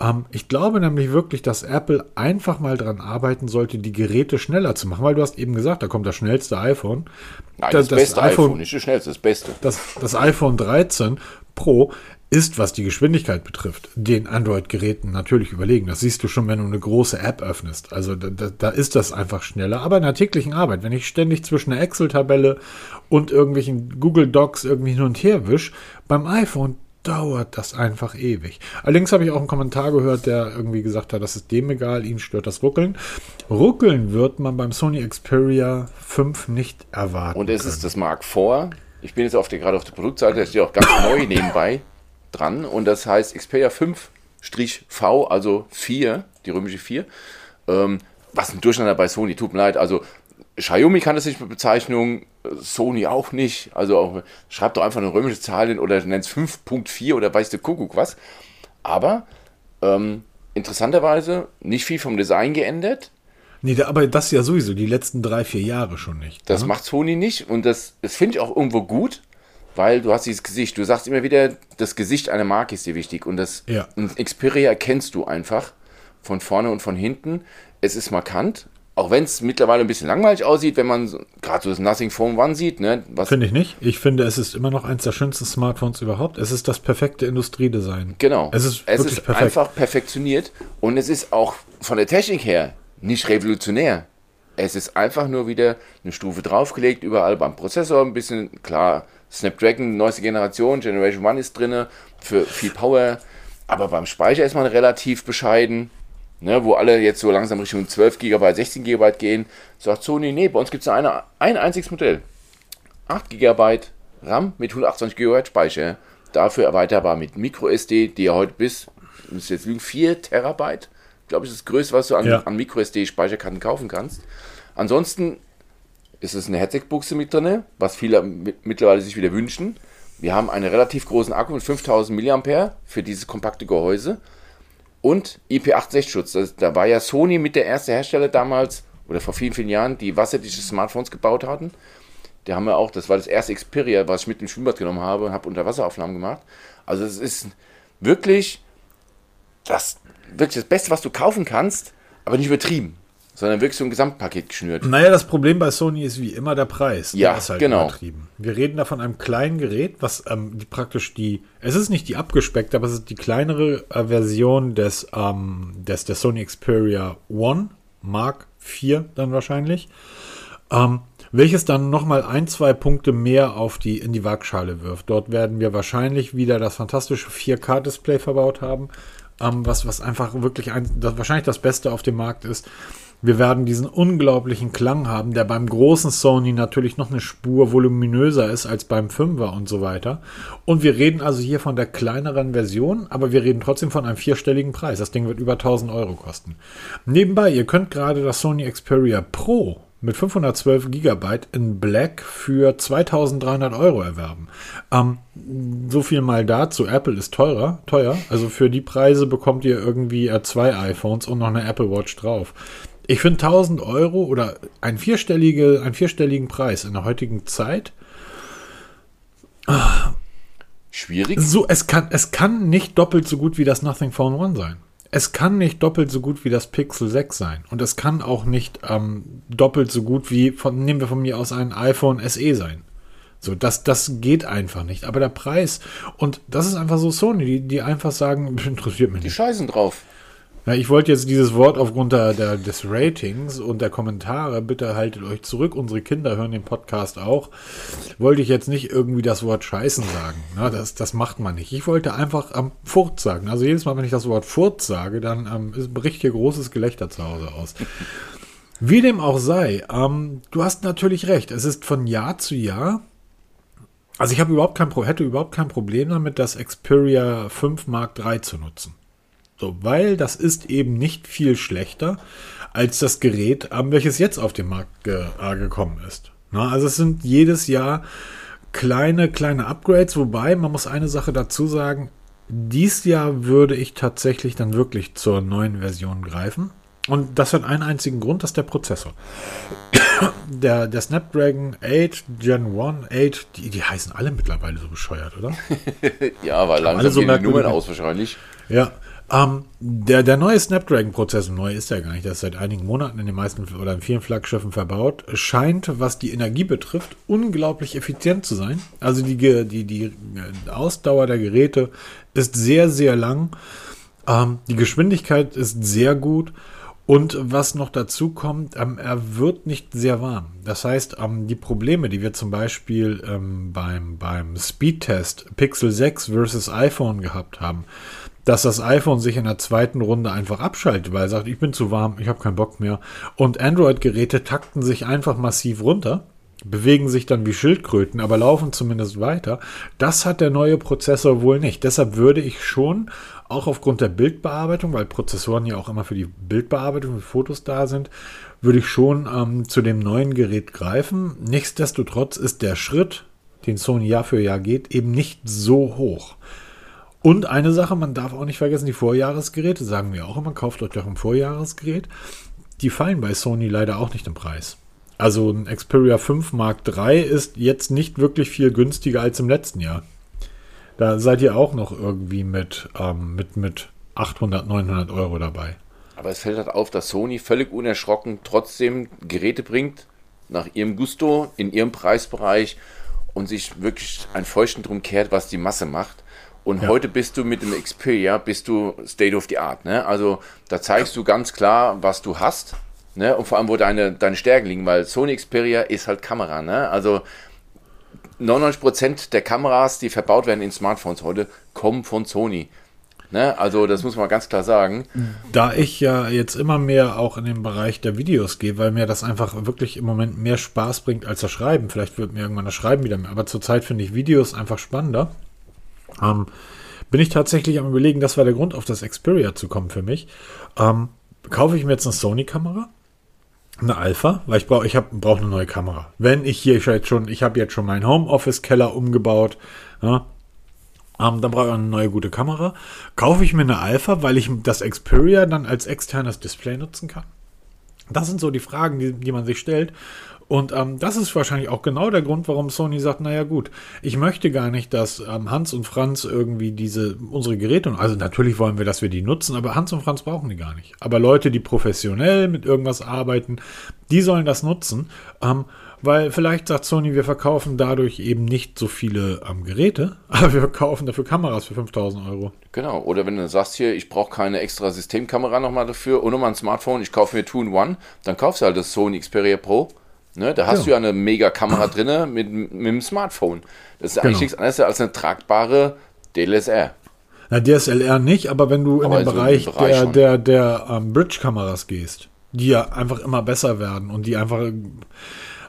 Ähm, ich glaube nämlich wirklich, dass Apple einfach mal dran arbeiten sollte, die Geräte schneller zu machen, weil du hast eben gesagt, da kommt das schnellste iPhone. Nein, Das- das, das beste iPhone- iPhone, nicht das schnellste, das beste. Das, das iPhone 13 Pro ist, was die Geschwindigkeit betrifft, den Android-Geräten natürlich überlegen. Das siehst du schon, wenn du eine große App öffnest. Also da, da, ist das einfach schneller. Aber in der täglichen Arbeit, wenn ich ständig zwischen einer Excel-Tabelle und irgendwelchen Google Docs irgendwie hin und her wisch, beim iPhone dauert das einfach ewig. Allerdings habe ich auch einen Kommentar gehört, der irgendwie gesagt hat, das ist dem egal, ihn stört das Ruckeln. Ruckeln wird man beim Sony Xperia 5 nicht erwarten. Und es ist das Mark IV. Ich bin jetzt auf der, gerade auf der Produktseite, da steht auch ganz neu nebenbei dran. Und das heißt Xperia 5-V, also 4, die römische 4. Ähm, was ein Durcheinander bei Sony, tut mir leid. Also Xiaomi kann das nicht mit Bezeichnung, Sony auch nicht. Also auch, schreibt doch einfach eine römische Zahl hin oder nennt es 5.4 oder weiß der Kuckuck was. Aber ähm, interessanterweise nicht viel vom Design geändert. Nee, aber das ja sowieso die letzten drei, vier Jahre schon nicht. Das ne? macht Sony nicht und das, das finde ich auch irgendwo gut, weil du hast dieses Gesicht. Du sagst immer wieder, das Gesicht einer Marke ist dir wichtig und das Ja. und Xperia erkennst du einfach von vorne und von hinten. Es ist markant, auch wenn es mittlerweile ein bisschen langweilig aussieht, wenn man so- gerade so das Nothing Phone One sieht, ne? Was, Finde ich nicht. Ich finde, es ist immer noch eins der schönsten Smartphones überhaupt. Es ist das perfekte Industriedesign. Genau. Es ist es ist perfekt. einfach perfektioniert und es ist auch von der Technik her nicht revolutionär. Es ist einfach nur wieder eine Stufe draufgelegt, überall beim Prozessor ein bisschen, klar, Snapdragon, neueste Generation, Generation 1 ist drin, für viel Power, aber beim Speicher ist man relativ bescheiden, ne, wo alle jetzt so langsam Richtung 12 GB, 16 GB gehen, sagt Sony, nee, bei uns gibt es nur eine, ein einziges Modell. 8 GB RAM mit 128 GB Speicher. Dafür erweiterbar mit MicroSD, die ja heute bis, muss jetzt lügen, 4 Terabyte, glaube ich, ist das größte, was du an, Ja. an MicroSD-Speicherkarten kaufen kannst. Ansonsten ist es eine Headset-Buchse mit drin, was viele mi- mittlerweile sich wieder wünschen. Wir haben einen relativ großen Akku mit 5000 mAh für dieses kompakte Gehäuse und IP68-Schutz. Das- Da war ja Sony mit der erste Hersteller damals oder vor vielen, vielen Jahren, die wasserdichte Smartphones gebaut hatten. Die haben wir auch, das war das erste Xperia, was ich mit dem Schwimmbad genommen habe und habe Unterwasseraufnahmen gemacht. Also es ist wirklich das, wirklich das Beste, was du kaufen kannst, aber nicht übertrieben, sondern wirklich so ein Gesamtpaket geschnürt. Naja, das Problem bei Sony ist wie immer der Preis. Der Ja, ist halt genau. übertrieben. Wir reden da von einem kleinen Gerät, was ähm, die praktisch die, es ist nicht die abgespeckte, aber es ist die kleinere äh, Version des, ähm, des der Sony Xperia One Mark IV dann wahrscheinlich. Ähm, welches dann nochmal ein, zwei Punkte mehr auf die, in die Waagschale wirft. Dort werden wir wahrscheinlich wieder das fantastische 4K-Display verbaut haben, ähm, was, was einfach wirklich ein, das, wahrscheinlich das Beste auf dem Markt ist. Wir werden diesen unglaublichen Klang haben, der beim großen Sony natürlich noch eine Spur voluminöser ist als beim 5er und so weiter. Und wir reden also hier von der kleineren Version, aber wir reden trotzdem von einem vierstelligen Preis. Das Ding wird über 1000 Euro kosten. Nebenbei, ihr könnt gerade das Sony Xperia Pro mit 512 GB in Black für 2300 Euro erwerben. Ähm, so viel mal dazu. Apple ist teurer, teuer. Also für die Preise bekommt ihr irgendwie äh, zwei iPhones und noch eine Apple Watch drauf. Ich finde 1000 Euro oder ein vierstellige, einen vierstelligen Preis in der heutigen Zeit. Schwierig. So, es kann, es kann nicht doppelt so gut wie das Nothing Phone One sein. Es kann nicht doppelt so gut wie das Pixel 6 sein. Und es kann auch nicht ähm, doppelt so gut wie, von, nehmen wir von mir aus, ein iPhone SE sein. So, das, das geht einfach nicht. Aber der Preis, und das ist einfach so Sony, die, die einfach sagen, interessiert mich Die nicht. scheißen drauf. Ja, ich wollte jetzt dieses Wort aufgrund der, der, des Ratings und der Kommentare, bitte haltet euch zurück, unsere Kinder hören den Podcast auch, wollte ich jetzt nicht irgendwie das Wort Scheißen sagen. Na, das, das macht man nicht. Ich wollte einfach am Furz sagen. Also jedes Mal, wenn ich das Wort Furz sage, dann ähm, bricht hier großes Gelächter zu Hause aus. Wie dem auch sei, ähm, du hast natürlich recht. Es ist von Jahr zu Jahr also ich habe überhaupt kein hätte überhaupt kein Problem damit, das Xperia 5 Mark III zu nutzen. So, weil das ist eben nicht viel schlechter als das Gerät, ähm, welches jetzt auf den Markt ge äh, gekommen ist. Na, also es sind jedes Jahr kleine, kleine Upgrades, wobei man muss eine Sache dazu sagen, dies Jahr würde ich tatsächlich dann wirklich zur neuen Version greifen. Und das hat einen einzigen Grund, das ist der Prozessor. Der, der Snapdragon 8 Gen 1, 8, die, die heißen alle mittlerweile so bescheuert, oder? Ja, weil alle langsam so gehen die Nummern aus wahrscheinlich. Ja. Ähm, der, der neue Snapdragon-Prozessor, neu ist der gar nicht, der ist seit einigen Monaten in den meisten oder in vielen Flaggschiffen verbaut, scheint, was die Energie betrifft, unglaublich effizient zu sein. Also die, die, die äh, Ausdauer der Geräte ist sehr, sehr lang. Ähm, die Geschwindigkeit ist sehr gut. Und was noch dazu kommt, ähm, er wird nicht sehr warm. Das heißt, ähm, die Probleme, die wir zum Beispiel ähm, beim, beim Speedtest Pixel 6 versus iPhone gehabt haben, dass das iPhone sich in der zweiten Runde einfach abschaltet, weil er sagt, ich bin zu warm, ich habe keinen Bock mehr. Und Android-Geräte takten sich einfach massiv runter, bewegen sich dann wie Schildkröten, aber laufen zumindest weiter. Das hat der neue Prozessor wohl nicht. Deshalb würde ich schon, auch aufgrund der Bildbearbeitung, weil Prozessoren ja auch immer für die Bildbearbeitung, für Fotos da sind, würde ich schon ähm, zu dem neuen Gerät greifen. Nichtsdestotrotz ist der Schritt, den Sony Jahr für Jahr geht, eben nicht so hoch. Und eine Sache, man darf auch nicht vergessen, die Vorjahresgeräte, sagen wir auch immer, kauft euch doch ein Vorjahresgerät. Die fallen bei Sony leider auch nicht im Preis. Also ein Xperia 5 Mark III ist jetzt nicht wirklich viel günstiger als im letzten Jahr. Da seid ihr auch noch irgendwie mit, ähm, mit, mit 800, 900 Euro dabei. Aber es fällt halt auf, dass Sony völlig unerschrocken trotzdem Geräte bringt, nach ihrem Gusto, in ihrem Preisbereich und sich wirklich ein Feuchten drum kehrt, was die Masse macht. Und Ja. heute bist du mit dem Xperia, bist du State of the Art. Ne? Also da zeigst du ganz klar, was du hast. Ne? Und vor allem, wo deine, deine Stärken liegen, weil Sony Xperia ist halt Kamera. Ne? Also 99% der Kameras, die verbaut werden in Smartphones heute, kommen von Sony. Ne? Also das muss man ganz klar sagen. Da ich ja jetzt immer mehr auch in den Bereich der Videos gehe, weil mir das einfach wirklich im Moment mehr Spaß bringt als das Schreiben. Vielleicht wird mir irgendwann das Schreiben wieder mehr. Aber zurzeit finde ich Videos einfach spannender. Ähm, bin ich tatsächlich am überlegen, das war der Grund, auf das Xperia zu kommen für mich. Ähm, kaufe ich mir jetzt eine Sony-Kamera? Eine Alpha, weil ich brauche ich hab, brauch eine neue Kamera. Wenn ich hier ich jetzt schon, ich habe jetzt schon meinen Homeoffice-Keller umgebaut, ja, ähm, dann brauche ich eine neue gute Kamera. Kaufe ich mir eine Alpha, weil ich das Xperia dann als externes Display nutzen kann? Das sind so die Fragen, die, die man sich stellt. Und ähm, das ist wahrscheinlich auch genau der Grund, warum Sony sagt, naja gut, ich möchte gar nicht, dass ähm, Hans und Franz irgendwie diese, unsere Geräte, also natürlich wollen wir, dass wir die nutzen, aber Hans und Franz brauchen die gar nicht. Aber Leute, die professionell mit irgendwas arbeiten, die sollen das nutzen, ähm, weil vielleicht sagt Sony, wir verkaufen dadurch eben nicht so viele ähm, Geräte, aber wir verkaufen dafür Kameras für 5000 Euro. Genau, oder wenn du sagst hier, ich brauche keine extra Systemkamera nochmal dafür und nochmal ein Smartphone, ich kaufe mir Two-in-One, dann kaufst du halt das Sony Xperia Pro. Ne, da hast Genau. du ja eine mega Kamera drin mit, mit dem Smartphone. Das ist eigentlich Genau. nichts anderes als eine tragbare DLSR. Na, DSLR nicht, aber wenn du Aber in den so im Bereich, Bereich der, schon. der, der ähm, Bridge-Kameras gehst, die ja einfach immer besser werden und die einfach.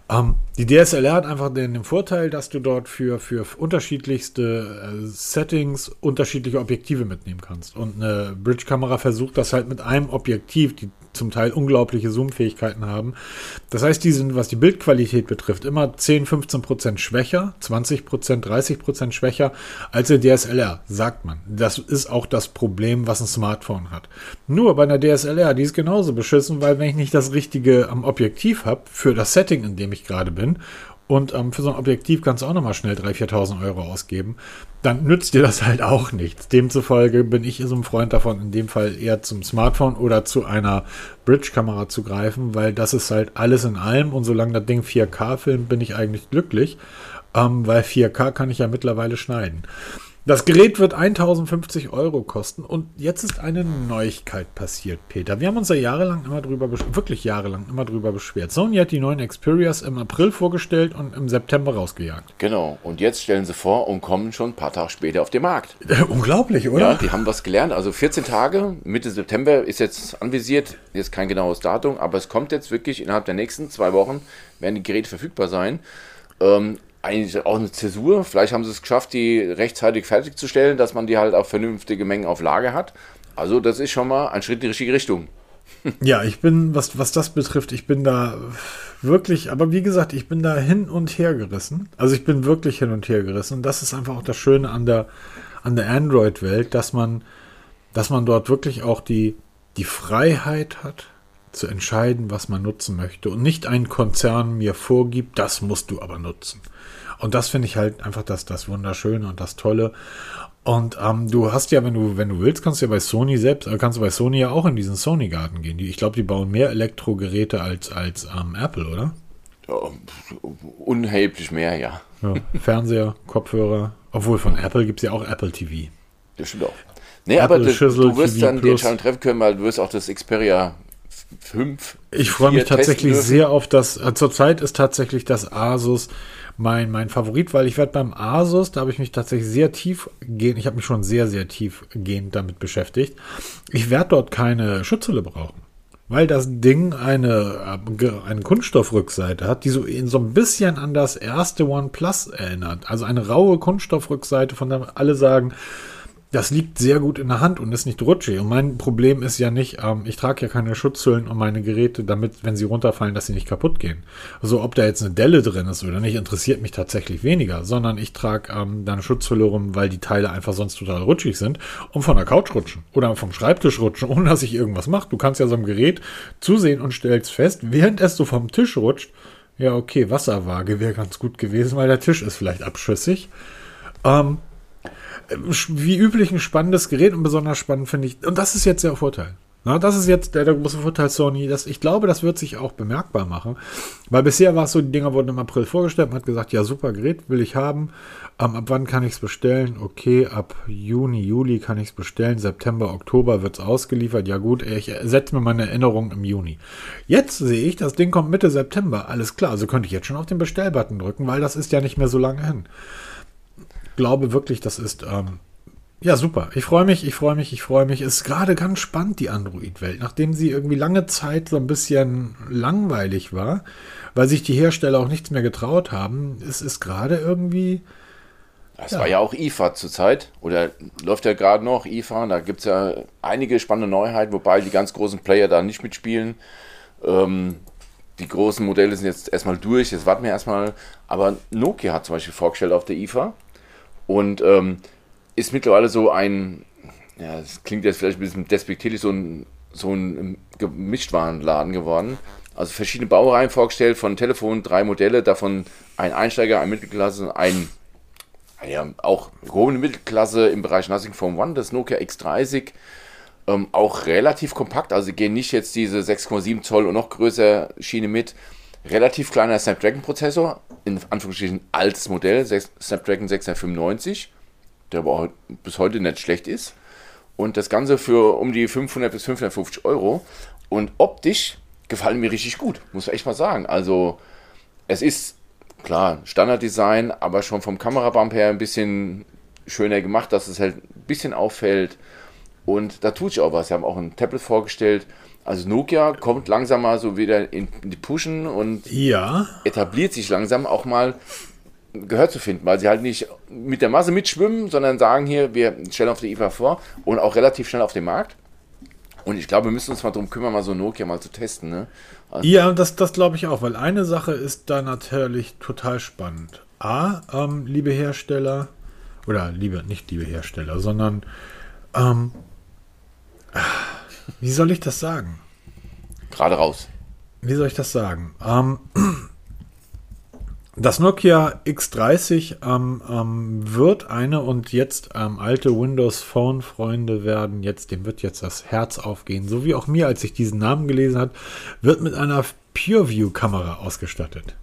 Ähm, die DSLR hat einfach den, den Vorteil, dass du dort für, für unterschiedlichste äh, Settings unterschiedliche Objektive mitnehmen kannst. Und eine Bridge-Kamera versucht das halt mit einem Objektiv, die zum Teil unglaubliche Zoom-Fähigkeiten haben. Das heißt, die sind, was die Bildqualität betrifft, immer 10, 15 Prozent schwächer, 20 Prozent, 30 Prozent schwächer als der DSLR, sagt man. Das ist auch das Problem, was ein Smartphone hat. Nur bei einer DSLR, die ist genauso beschissen, weil wenn ich nicht das richtige am Objektiv habe für das Setting, in dem ich gerade bin, und ähm, für so ein Objektiv kannst du auch nochmal schnell 3.000, 4.000 Euro ausgeben. Dann nützt dir das halt auch nichts. Demzufolge bin ich so ein Freund davon, in dem Fall eher zum Smartphone oder zu einer Bridge-Kamera zu greifen, weil das ist halt alles in allem. Und solange das Ding 4K filmt, bin ich eigentlich glücklich, ähm, weil 4K kann ich ja mittlerweile schneiden. Das Gerät wird 1050 Euro kosten und jetzt ist eine Neuigkeit passiert, Peter. Wir haben uns ja jahrelang immer drüber, wirklich jahrelang immer drüber beschwert. Sony hat die neuen Xperias im April vorgestellt und im September rausgejagt. Genau. Und jetzt stellen sie vor und kommen schon ein paar Tage später auf den Markt. Äh, unglaublich, oder? Ja, die haben was gelernt. Also 14 Tage, Mitte September ist jetzt anvisiert. Jetzt kein genaues Datum, aber es kommt jetzt wirklich innerhalb der nächsten zwei Wochen, werden die Geräte verfügbar sein. Ähm, eigentlich auch eine Zäsur. Vielleicht haben sie es geschafft, die rechtzeitig fertigzustellen, dass man die halt auch vernünftige Mengen auf Lager hat. Also das ist schon mal ein Schritt in die richtige Richtung. Ja, ich bin, was, was das betrifft, ich bin da wirklich, aber wie gesagt, ich bin da hin und her gerissen. Also ich bin wirklich hin und her gerissen. Und das ist einfach auch das Schöne an der, an der Android-Welt, dass man, dass man dort wirklich auch die, die Freiheit hat, zu entscheiden, was man nutzen möchte. Und nicht ein Konzern mir vorgibt, das musst du aber nutzen. Und das finde ich halt einfach das, das Wunderschöne und das Tolle. Und ähm, du hast ja, wenn du, wenn du willst, kannst du ja bei Sony selbst, äh, kannst du bei Sony ja auch in diesen Sony-Garten gehen. Die, ich glaube, die bauen mehr Elektrogeräte als, als ähm, Apple, oder? Ja, unerheblich mehr, ja. Ja. Fernseher, Kopfhörer. Obwohl von Apple gibt es ja auch Apple TV. Das stimmt auch. Nee, aber Apple das, Schüssel du wirst TV dann die Plus. Entscheidung treffen können, weil du wirst auch das Xperia 5. Ich freue mich 4 testen tatsächlich sehr auf das. Äh, zurzeit ist tatsächlich das Asus mein, mein Favorit, weil ich werde beim Asus, da habe ich mich tatsächlich sehr tief gehen, ich habe mich schon sehr, sehr tief gehend damit beschäftigt. Ich werde dort keine Schutzhülle brauchen. Weil das Ding eine, äh, eine Kunststoffrückseite hat, die so, in so ein bisschen an das erste OnePlus erinnert. Also eine raue Kunststoffrückseite, von der alle sagen, das liegt sehr gut in der Hand und ist nicht rutschig. Und mein Problem ist ja nicht, ähm, ich trage ja keine Schutzhüllen um meine Geräte, damit, wenn sie runterfallen, dass sie nicht kaputt gehen. Also ob da jetzt eine Delle drin ist oder nicht, interessiert mich tatsächlich weniger, sondern ich trage ähm, da eine Schutzhülle rum, weil die Teile einfach sonst total rutschig sind und von der Couch rutschen oder vom Schreibtisch rutschen, ohne dass ich irgendwas mache. Du kannst ja so einem Gerät zusehen und stellst fest, während es so vom Tisch rutscht, ja okay, Wasserwaage wäre ganz gut gewesen, weil der Tisch ist vielleicht abschüssig. Ähm, wie üblich ein spannendes Gerät und besonders spannend finde ich, und das ist jetzt der Vorteil. Na, das ist jetzt der, der große Vorteil Sony. Das, ich glaube, das wird sich auch bemerkbar machen. Weil bisher war es so, die Dinger wurden im April vorgestellt. Man hat gesagt, ja, super Gerät, will ich haben. Ähm, ab wann kann ich es bestellen? Okay, ab Juni, Juli kann ich es bestellen. September, Oktober wird es ausgeliefert. Ja gut, ich setze mir meine Erinnerung im Juni. Jetzt sehe ich, das Ding kommt Mitte September. Alles klar, also könnte ich jetzt schon auf den Bestellbutton drücken, weil das ist ja nicht mehr so lange hin glaube wirklich, das ist ähm, ja super. Ich freue mich, ich freue mich, ich freue mich. Es ist gerade ganz spannend, die Android-Welt, nachdem sie irgendwie lange Zeit so ein bisschen langweilig war, weil sich die Hersteller auch nichts mehr getraut haben. Es ist gerade irgendwie. Das war ja auch IFA zurzeit, oder läuft ja gerade noch IFA, da gibt es ja einige spannende Neuheiten, wobei die ganz großen Player da nicht mitspielen. Ähm, die großen Modelle sind jetzt erstmal durch, jetzt warten wir erstmal. Aber Nokia hat zum Beispiel vorgestellt auf der IFA und ähm, ist mittlerweile so ein, ja, das klingt jetzt vielleicht ein bisschen despektierlich, so ein, so ein Gemischtwarenladen geworden. Also verschiedene Baureihen vorgestellt von Telefon, drei Modelle, davon ein Einsteiger, ein Mittelklasse, ein ja, auch gehobene Mittelklasse im Bereich Nothing Phone One, das Nokia X30. Ähm, auch relativ kompakt, also gehen nicht jetzt diese 6,7 Zoll und noch größer Schiene mit. Relativ kleiner Snapdragon-Prozessor, in Anführungsstrichen altes Modell, 6, Snapdragon 695, der aber bis heute nicht schlecht ist. Und das Ganze für um die 500 bis 550 Euro. Und optisch gefallen mir richtig gut, muss man echt mal sagen. Also, es ist klar Standarddesign, aber schon vom Kamerabump her ein bisschen schöner gemacht, dass es halt bisschen auffällt. Und da tut sich auch was. Sie haben auch ein Tablet vorgestellt. Also Nokia kommt langsam mal so wieder in die Pushen und Ja, etabliert sich langsam auch mal Gehör zu finden, weil sie halt nicht mit der Masse mitschwimmen, sondern sagen hier, wir stellen auf die IFA vor und auch relativ schnell auf den Markt. Und ich glaube, wir müssen uns mal darum kümmern, mal so Nokia mal zu testen. Ne? ja, das, das glaube ich auch, weil eine Sache ist da natürlich total spannend. A, ähm, liebe Hersteller, oder liebe, nicht liebe Hersteller, sondern, ähm, wie soll ich das sagen? Gerade raus. Wie soll ich das sagen? Ähm, das Nokia X30 ähm, ähm, wird eine und jetzt ähm, alte Windows Phone Freunde werden jetzt, dem wird jetzt das Herz aufgehen, so wie auch mir, als ich diesen Namen gelesen habe, wird mit einer PureView Kamera ausgestattet.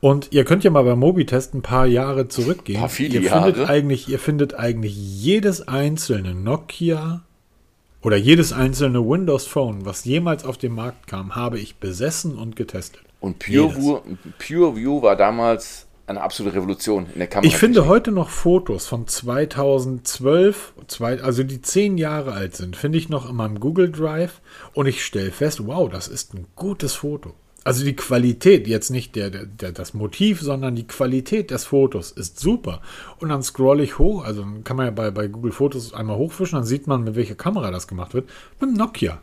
Und ihr könnt ja mal bei Mobitest ein paar Jahre zurückgehen. Paar viele ihr findet Jahre. eigentlich, ihr findet eigentlich jedes einzelne Nokia oder jedes einzelne Windows Phone, was jemals auf den Markt kam, habe ich besessen und getestet. Und. PureView PureView war damals eine absolute Revolution in der Kamera. Ich finde heute noch Fotos von 2012, zwei, also die zehn Jahre alt sind, finde ich noch in meinem Google Drive und ich stelle fest, wow, das ist ein gutes Foto. Also die Qualität, jetzt nicht der, der, der, das Motiv, sondern die Qualität des Fotos ist super. Und dann scrolle ich hoch, also kann man ja bei, bei Google Fotos einmal hochfischen, dann sieht man, mit welcher Kamera das gemacht wird. Mit dem Nokia.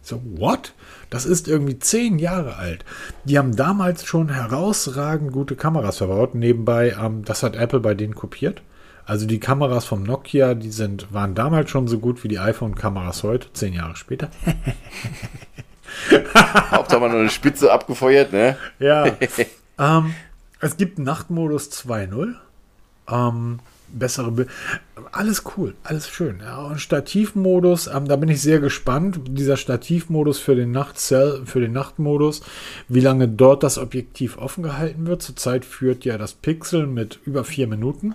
So, what? Das ist irgendwie zehn Jahre alt. Die haben damals schon herausragend gute Kameras verbaut. Nebenbei, ähm, das hat Apple bei denen kopiert. Also die Kameras vom Nokia, die sind, waren damals schon so gut wie die iPhone-Kameras heute, zehn Jahre später. Hauptsache mal nur eine Spitze abgefeuert, ne? Ja. ähm, es gibt Nachtmodus 2.0. Ähm, bessere Bild. Alles cool, alles schön. Ja, und Stativmodus, ähm, da bin ich sehr gespannt. Dieser Stativmodus für den Nachtzell, für den Nachtmodus, wie lange dort das Objektiv offen gehalten wird. Zurzeit führt ja das Pixel mit über vier Minuten.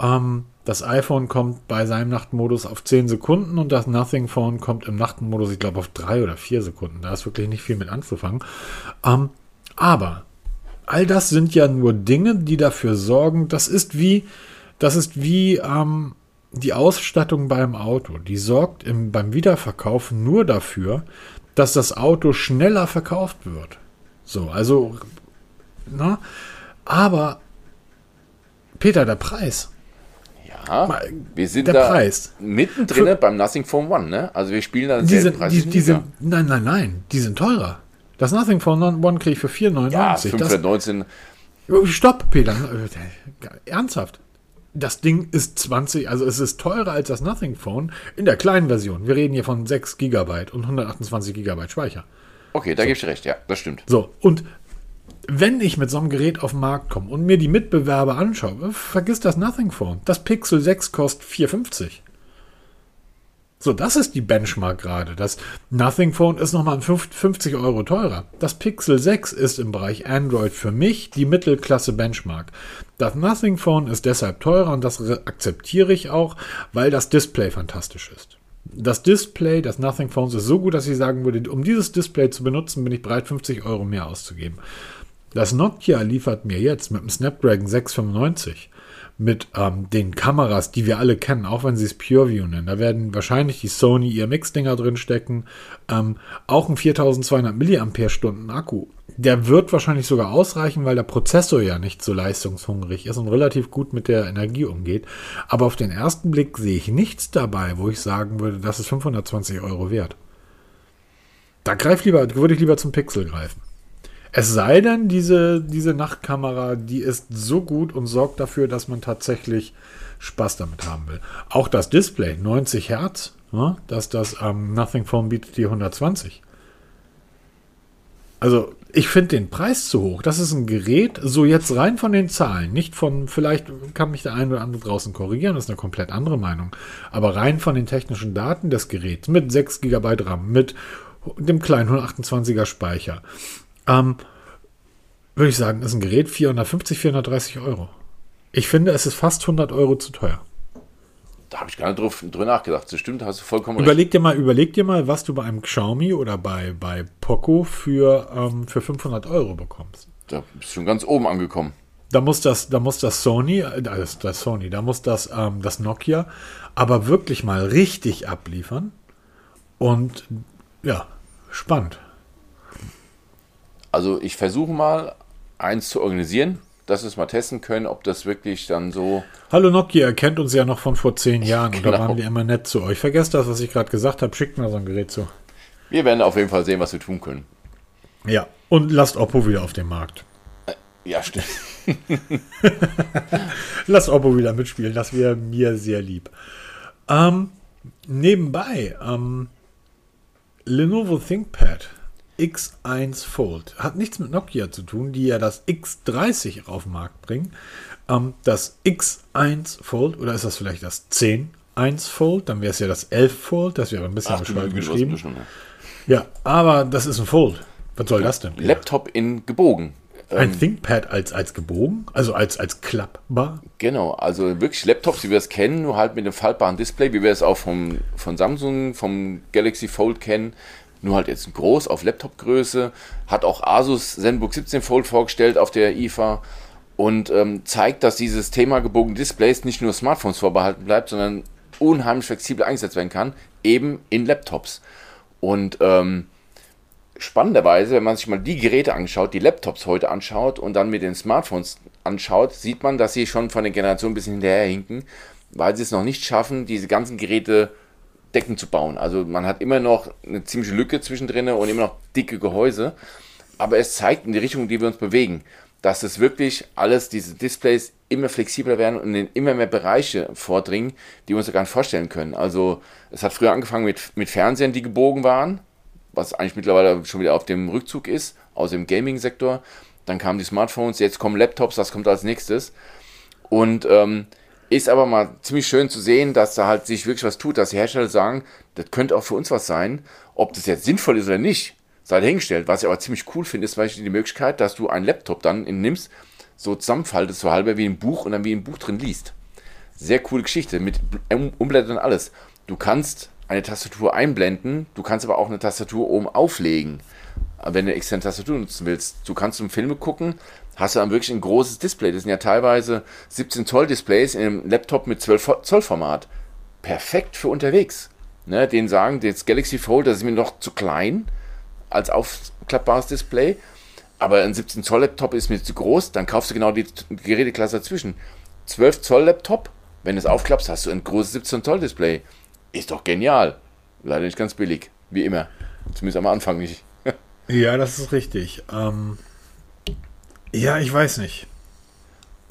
Ähm, das iPhone kommt bei seinem Nachtmodus auf 10 Sekunden und das Nothing Phone kommt im Nachtmodus, ich glaube, auf 3 oder 4 Sekunden. Da ist wirklich nicht viel mit anzufangen. Ähm, aber all das sind ja nur Dinge, die dafür sorgen, das ist wie, das ist wie ähm, die Ausstattung beim Auto. Die sorgt im, beim Wiederverkauf nur dafür, dass das Auto schneller verkauft wird. So, also, na, aber Peter, der Preis. Ja, wir sind der da Preis. mittendrin beim Nothing Phone One, ne? Also wir spielen da Die sind, die, die sind, nein, nein, nein, die sind teurer. Das Nothing Phone One kriege ich für 4,99. ja, das, 519. Oh, Stopp, Peter. Äh, Ernsthaft. Das Ding ist 20, also es ist teurer als das Nothing Phone in der kleinen Version. Wir reden hier von 6 GB und 128 GB Speicher. Okay, da gibst du recht, ja, das stimmt. So, und wenn ich mit so einem Gerät auf den Markt komme und mir die Mitbewerber anschaue, vergiss das Nothing Phone. Das Pixel 6 kostet 4,50. So, das ist die Benchmark gerade. Das Nothing Phone ist nochmal 50 Euro teurer. Das Pixel 6 ist im Bereich Android für mich die Mittelklasse Benchmark. Das Nothing Phone ist deshalb teurer und das akzeptiere ich auch, weil das Display fantastisch ist. Das Display des Nothing Phones ist so gut, dass ich sagen würde, um dieses Display zu benutzen, bin ich bereit, 50 Euro mehr auszugeben. Das Nokia liefert mir jetzt mit dem Snapdragon 695 mit ähm, den Kameras, die wir alle kennen, auch wenn sie es PureView nennen. Da werden wahrscheinlich die Sony IMX-Dinger drin stecken. Ähm, auch ein 4200 mAh Akku. Der wird wahrscheinlich sogar ausreichen, weil der Prozessor ja nicht so leistungshungrig ist und relativ gut mit der Energie umgeht. Aber auf den ersten Blick sehe ich nichts dabei, wo ich sagen würde, das ist 520 Euro wert. Da greif lieber, würde ich lieber zum Pixel greifen. Es sei denn, diese, diese Nachtkamera, die ist so gut und sorgt dafür, dass man tatsächlich Spaß damit haben will. Auch das Display, 90 Hertz, ja, dass das ähm, Nothing Phone bietet die 120. Also, ich finde den Preis zu hoch. Das ist ein Gerät, so jetzt rein von den Zahlen, nicht von, vielleicht kann mich der eine oder andere draußen korrigieren, das ist eine komplett andere Meinung, aber rein von den technischen Daten des Geräts mit 6 GB RAM, mit dem kleinen 128er Speicher, ähm, würde ich sagen, ist ein Gerät 450, 430 Euro. Ich finde, es ist fast 100 Euro zu teuer. Da habe ich gar nicht drauf, drüber nachgedacht. Das stimmt, hast du vollkommen Überleg dir mal, überleg dir mal, was du bei einem Xiaomi oder bei, bei Poco für, ähm, für 500 Euro bekommst. Da bist du schon ganz oben angekommen. Da muss das, da muss das Sony, äh, das, das Sony, da muss das, ähm, das Nokia aber wirklich mal richtig abliefern. Und ja, spannend. Also ich versuche mal, eins zu organisieren, dass wir es mal testen können, ob das wirklich dann so. Hallo Nokia, ihr kennt uns ja noch von vor zehn Jahren genau. da waren wir immer nett zu euch. Vergesst das, was ich gerade gesagt habe, schickt mir so ein Gerät zu. Wir werden auf jeden Fall sehen, was wir tun können. Ja, und lasst Oppo wieder auf dem Markt. Äh, ja, stimmt. Lasst Oppo wieder mitspielen, das wäre mir sehr lieb. Ähm, nebenbei, ähm, Lenovo ThinkPad X1 Fold hat nichts mit Nokia zu tun, die ja das X30 auf den Markt bringen. Ähm, das X1 Fold, oder ist das vielleicht das 10 1 Fold? Dann wäre es ja das 11 Fold, das wäre ein bisschen bescheuert geschrieben. Bisschen, ja. ja, aber das ist ein Fold. Was soll das denn? Laptop in gebogen. Ein ähm, ThinkPad als, als gebogen, also als, als klappbar? Genau, also wirklich Laptops, wie wir es kennen, nur halt mit einem faltbaren Display, wie wir es auch vom, von Samsung, vom Galaxy Fold kennen, nur halt jetzt groß auf Laptopgröße, hat auch Asus ZenBook 17 Fold vorgestellt auf der IFA und ähm, zeigt, dass dieses Thema gebogene Displays nicht nur Smartphones vorbehalten bleibt, sondern unheimlich flexibel eingesetzt werden kann, eben in Laptops. Und ähm, spannenderweise, wenn man sich mal die Geräte anschaut, die Laptops heute anschaut und dann mit den Smartphones anschaut, sieht man, dass sie schon von der Generation ein bisschen hinterherhinken, weil sie es noch nicht schaffen, diese ganzen Geräte Decken zu bauen. Also man hat immer noch eine ziemliche Lücke zwischendrin und immer noch dicke Gehäuse, aber es zeigt in die Richtung, in die wir uns bewegen, dass es wirklich alles, diese Displays immer flexibler werden und in immer mehr Bereiche vordringen, die wir uns gar nicht vorstellen können. Also es hat früher angefangen mit, mit Fernsehern, die gebogen waren, was eigentlich mittlerweile schon wieder auf dem Rückzug ist, aus dem Gaming-Sektor. Dann kamen die Smartphones, jetzt kommen Laptops, das kommt als nächstes. Und ähm, ist aber mal ziemlich schön zu sehen, dass da halt sich wirklich was tut, dass die Hersteller sagen, das könnte auch für uns was sein. Ob das jetzt sinnvoll ist oder nicht, sei dahingestellt. Was ich aber ziemlich cool finde, ist zum Beispiel die Möglichkeit, dass du einen Laptop dann nimmst, so zusammenfaltest, so halber wie ein Buch und dann wie ein Buch drin liest. Sehr coole Geschichte mit Umblättern und alles. Du kannst eine Tastatur einblenden, du kannst aber auch eine Tastatur oben auflegen, wenn du externe Tastatur nutzen willst. Du kannst um Filme gucken, hast du dann wirklich ein großes Display. Das sind ja teilweise 17 Zoll Displays in einem Laptop mit 12 Zoll Format. Perfekt für unterwegs. Ne, den sagen, das Galaxy Fold, das ist mir noch zu klein als aufklappbares Display. Aber ein 17 Zoll Laptop ist mir zu groß, dann kaufst du genau die Geräteklasse dazwischen. 12 Zoll Laptop, wenn du es aufklappst, hast du ein großes 17 Zoll Display. Ist doch genial. Leider nicht ganz billig, wie immer. Zumindest am Anfang nicht. ja, das ist richtig. Ähm, ja, ich weiß nicht.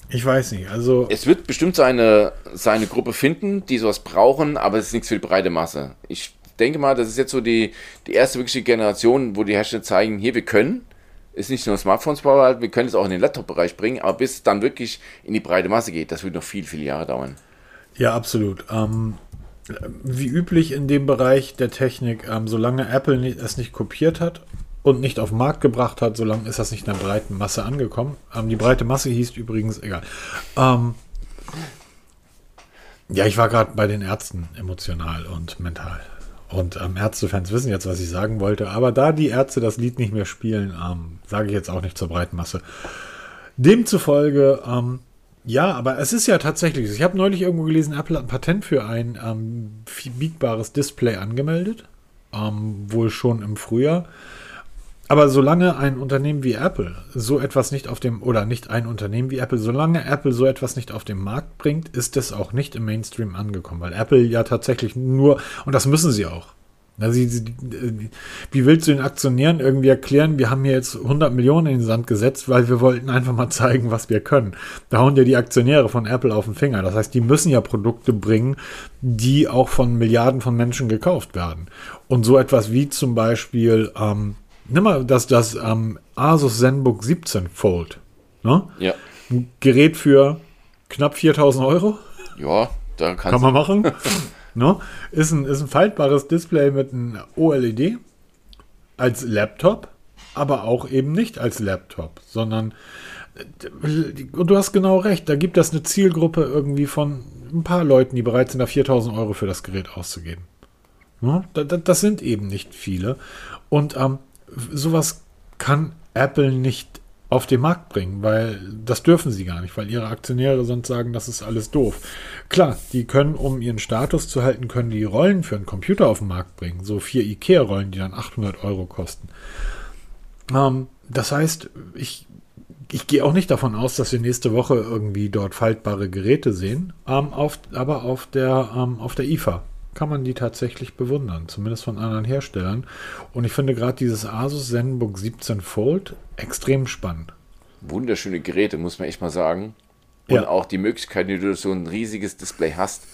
Ich weiß nicht. Also es wird bestimmt seine, seine Gruppe finden, die sowas brauchen, aber es ist nichts für die breite Masse. Ich denke mal, das ist jetzt so die, die erste wirkliche Generation, wo die Hersteller zeigen, hier, wir können. Ist nicht nur Smartphones vorbehalten, wir können es auch in den Laptop-Bereich bringen, aber bis es dann wirklich in die breite Masse geht, das wird noch viel, viele Jahre dauern. Ja, absolut. Ähm, wie üblich in dem Bereich der Technik, ähm, solange Apple nicht, es nicht kopiert hat und nicht auf den Markt gebracht hat, solange ist das nicht in der breiten Masse angekommen. Ähm, die breite Masse hieß übrigens, egal. Ähm, ja, ich war gerade bei den Ärzten emotional und mental. Und ähm, Ärztefans wissen jetzt, was ich sagen wollte. Aber da die Ärzte das Lied nicht mehr spielen, ähm, sage ich jetzt auch nicht zur breiten Masse. Demzufolge ähm, ja, aber es ist ja tatsächlich. Ich habe neulich irgendwo gelesen, Apple hat ein Patent für ein ähm, biegbares Display angemeldet. Ähm, wohl schon im Frühjahr. Aber solange ein Unternehmen wie Apple so etwas nicht auf dem, oder nicht ein Unternehmen wie Apple, solange Apple so etwas nicht auf den Markt bringt, ist es auch nicht im Mainstream angekommen, weil Apple ja tatsächlich nur, und das müssen sie auch, also, wie willst du den Aktionären irgendwie erklären, wir haben hier jetzt 100 Millionen in den Sand gesetzt, weil wir wollten einfach mal zeigen, was wir können. Da hauen ja die Aktionäre von Apple auf den Finger. Das heißt, die müssen ja Produkte bringen, die auch von Milliarden von Menschen gekauft werden. Und so etwas wie zum Beispiel, ähm, nimm mal das, das ähm, Asus ZenBook 17 Fold. Ne? Ja. Ein Gerät für knapp 4000 Euro. Ja, da kann man machen. Ne? Ist, ein, ist ein faltbares Display mit einem OLED als Laptop, aber auch eben nicht als Laptop, sondern und du hast genau recht, da gibt es eine Zielgruppe irgendwie von ein paar Leuten, die bereit sind, da 4000 Euro für das Gerät auszugeben. Ne? Das sind eben nicht viele. Und ähm, sowas kann Apple nicht auf den Markt bringen, weil das dürfen sie gar nicht, weil ihre Aktionäre sonst sagen, das ist alles doof. Klar, die können, um ihren Status zu halten, können die Rollen für einen Computer auf den Markt bringen. So vier Ikea-Rollen, die dann 800 Euro kosten. Ähm, das heißt, ich, ich gehe auch nicht davon aus, dass wir nächste Woche irgendwie dort faltbare Geräte sehen, ähm, auf, aber auf der, ähm, auf der IFA kann man die tatsächlich bewundern, zumindest von anderen Herstellern. Und ich finde gerade dieses Asus ZenBook 17 Fold extrem spannend. Wunderschöne Geräte, muss man echt mal sagen. Und ja. auch die Möglichkeit, die du so ein riesiges Display hast,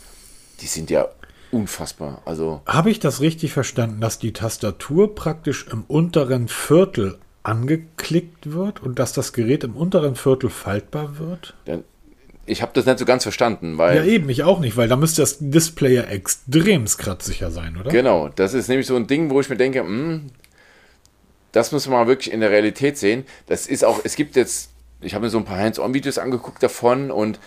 die sind ja unfassbar. Also habe ich das richtig verstanden, dass die Tastatur praktisch im unteren Viertel angeklickt wird und dass das Gerät im unteren Viertel faltbar wird? Dann ich habe das nicht so ganz verstanden, weil. Ja, eben, ich auch nicht, weil da müsste das Display ja extrem kratzsicher sein, oder? Genau, das ist nämlich so ein Ding, wo ich mir denke, mh, hm, das muss man mal wirklich in der Realität sehen. Das ist auch, es gibt jetzt, ich habe mir so ein paar Hands-on-Videos angeguckt davon und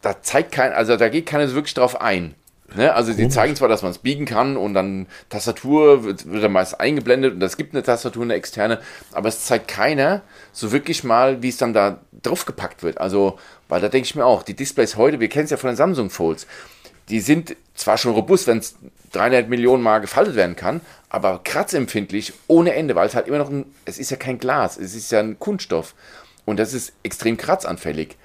da zeigt kein, also da geht keiner so wirklich drauf ein. Ne? Also sie zeigen zwar, dass man es biegen kann und dann Tastatur wird, wird dann meist eingeblendet und es gibt eine Tastatur, eine externe, aber es zeigt keiner so wirklich mal, wie es dann da draufgepackt wird. Also, weil da denke ich mir auch, die Displays heute, wir kennen es ja von den Samsung Folds, die sind zwar schon robust, wenn es 300 Millionen Mal gefaltet werden kann, aber kratzempfindlich ohne Ende, weil es halt immer noch ein, es ist ja kein Glas, es ist ja ein Kunststoff und das ist extrem kratzanfällig.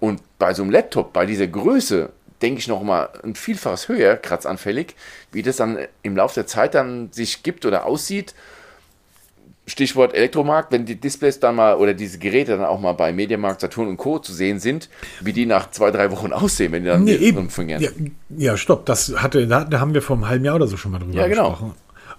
Und bei so einem Laptop, bei dieser Größe, denke ich, noch mal ein Vielfaches höher kratzanfällig, wie das dann im Laufe der Zeit dann sich gibt oder aussieht. Stichwort Elektromarkt, wenn die Displays dann mal oder diese Geräte dann auch mal bei Mediamarkt, Saturn und Co. zu sehen sind, wie die nach zwei, drei Wochen aussehen, wenn die dann nee, eben. Ja, ja, stopp, das hatte, da, da, haben wir vor einem halben Jahr oder so schon mal drüber ja, genau. gesprochen.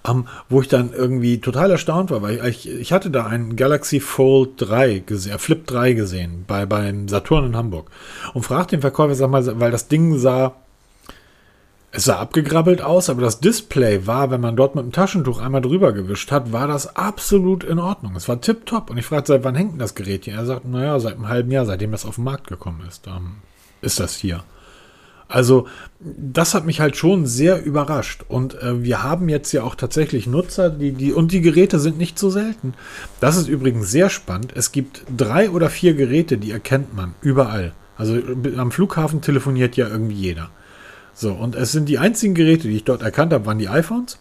Um, wo ich dann irgendwie total erstaunt war, weil ich, ich hatte da einen Galaxy Fold 3 gesehen, Flip 3 gesehen, bei, beim Saturn in Hamburg. Und fragte den Verkäufer, sag mal, weil das Ding sah, es sah abgegrabbelt aus, aber das Display war, wenn man dort mit dem Taschentuch einmal drüber gewischt hat, war das absolut in Ordnung. Es war tipptopp. Und ich fragte, seit wann hängt denn das Gerät hier? Er sagt, naja, seit einem halben Jahr, seitdem das auf den Markt gekommen ist, ähm, ist das hier. Also das hat mich halt schon sehr überrascht. Und äh, wir haben jetzt ja auch tatsächlich Nutzer, die, die, und die Geräte sind nicht so selten. Das ist übrigens sehr spannend. Es gibt drei oder vier Geräte, die erkennt man überall. Also am Flughafen telefoniert ja irgendwie jeder. So, und es sind die einzigen Geräte, die ich dort erkannt habe, waren die iPhones,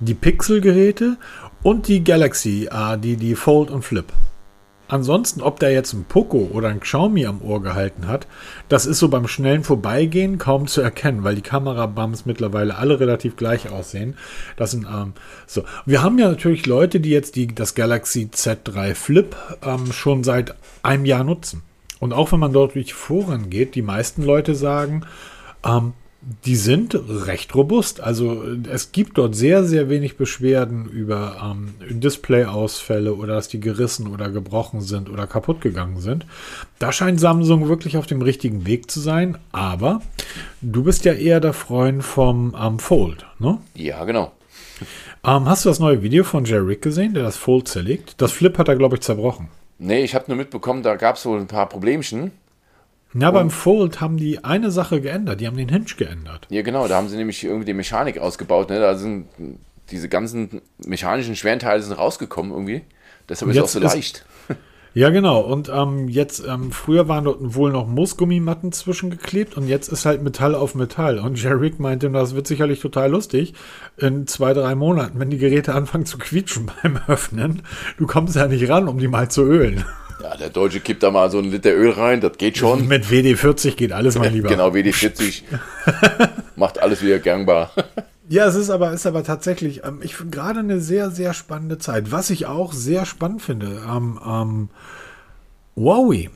die Pixel-Geräte und die Galaxy, äh, die, die Fold und Flip. Ansonsten, ob der jetzt ein Poco oder ein Xiaomi am Ohr gehalten hat, das ist so beim schnellen Vorbeigehen kaum zu erkennen, weil die Kamerabums mittlerweile alle relativ gleich aussehen. Das sind ähm, so. Wir haben ja natürlich Leute, die jetzt die, das Galaxy Z3 Flip ähm, schon seit einem Jahr nutzen. Und auch wenn man dort durch Foren geht, die meisten Leute sagen, ähm, die sind recht robust. Also es gibt dort sehr, sehr wenig Beschwerden über ähm, Display-Ausfälle oder dass die gerissen oder gebrochen sind oder kaputt gegangen sind. Da scheint Samsung wirklich auf dem richtigen Weg zu sein. Aber du bist ja eher der Freund vom ähm, Fold, ne? Ja, genau. Ähm, hast du das neue Video von Jerry Rick gesehen, der das Fold zerlegt? Das Flip hat er, glaube ich, zerbrochen. Nee, ich habe nur mitbekommen, da gab es wohl ein paar Problemchen. Ja, und beim Fold haben die eine Sache geändert. Die haben den Hinge geändert. Ja, genau. Da haben sie nämlich irgendwie die Mechanik ausgebaut. Ne? Da sind diese ganzen mechanischen schweren Teile sind rausgekommen irgendwie. Deshalb ist es auch so leicht. Ja, genau. Und ähm, jetzt, ähm, früher waren dort wohl noch Moosgummimatten zwischengeklebt und jetzt ist halt Metall auf Metall. Und Jerry meinte, das wird sicherlich total lustig in zwei, drei Monaten, wenn die Geräte anfangen zu quietschen beim Öffnen. Du kommst ja nicht ran, um die mal zu ölen. Ja, der Deutsche kippt da mal so einen Liter Öl rein, das geht schon. Mit WD-40 geht alles mal lieber. genau, WD-40 macht alles wieder gangbar. Ja, es ist aber, ist aber tatsächlich, ähm, ich finde gerade eine sehr, sehr spannende Zeit. Was ich auch sehr spannend finde, ähm, ähm, Huawei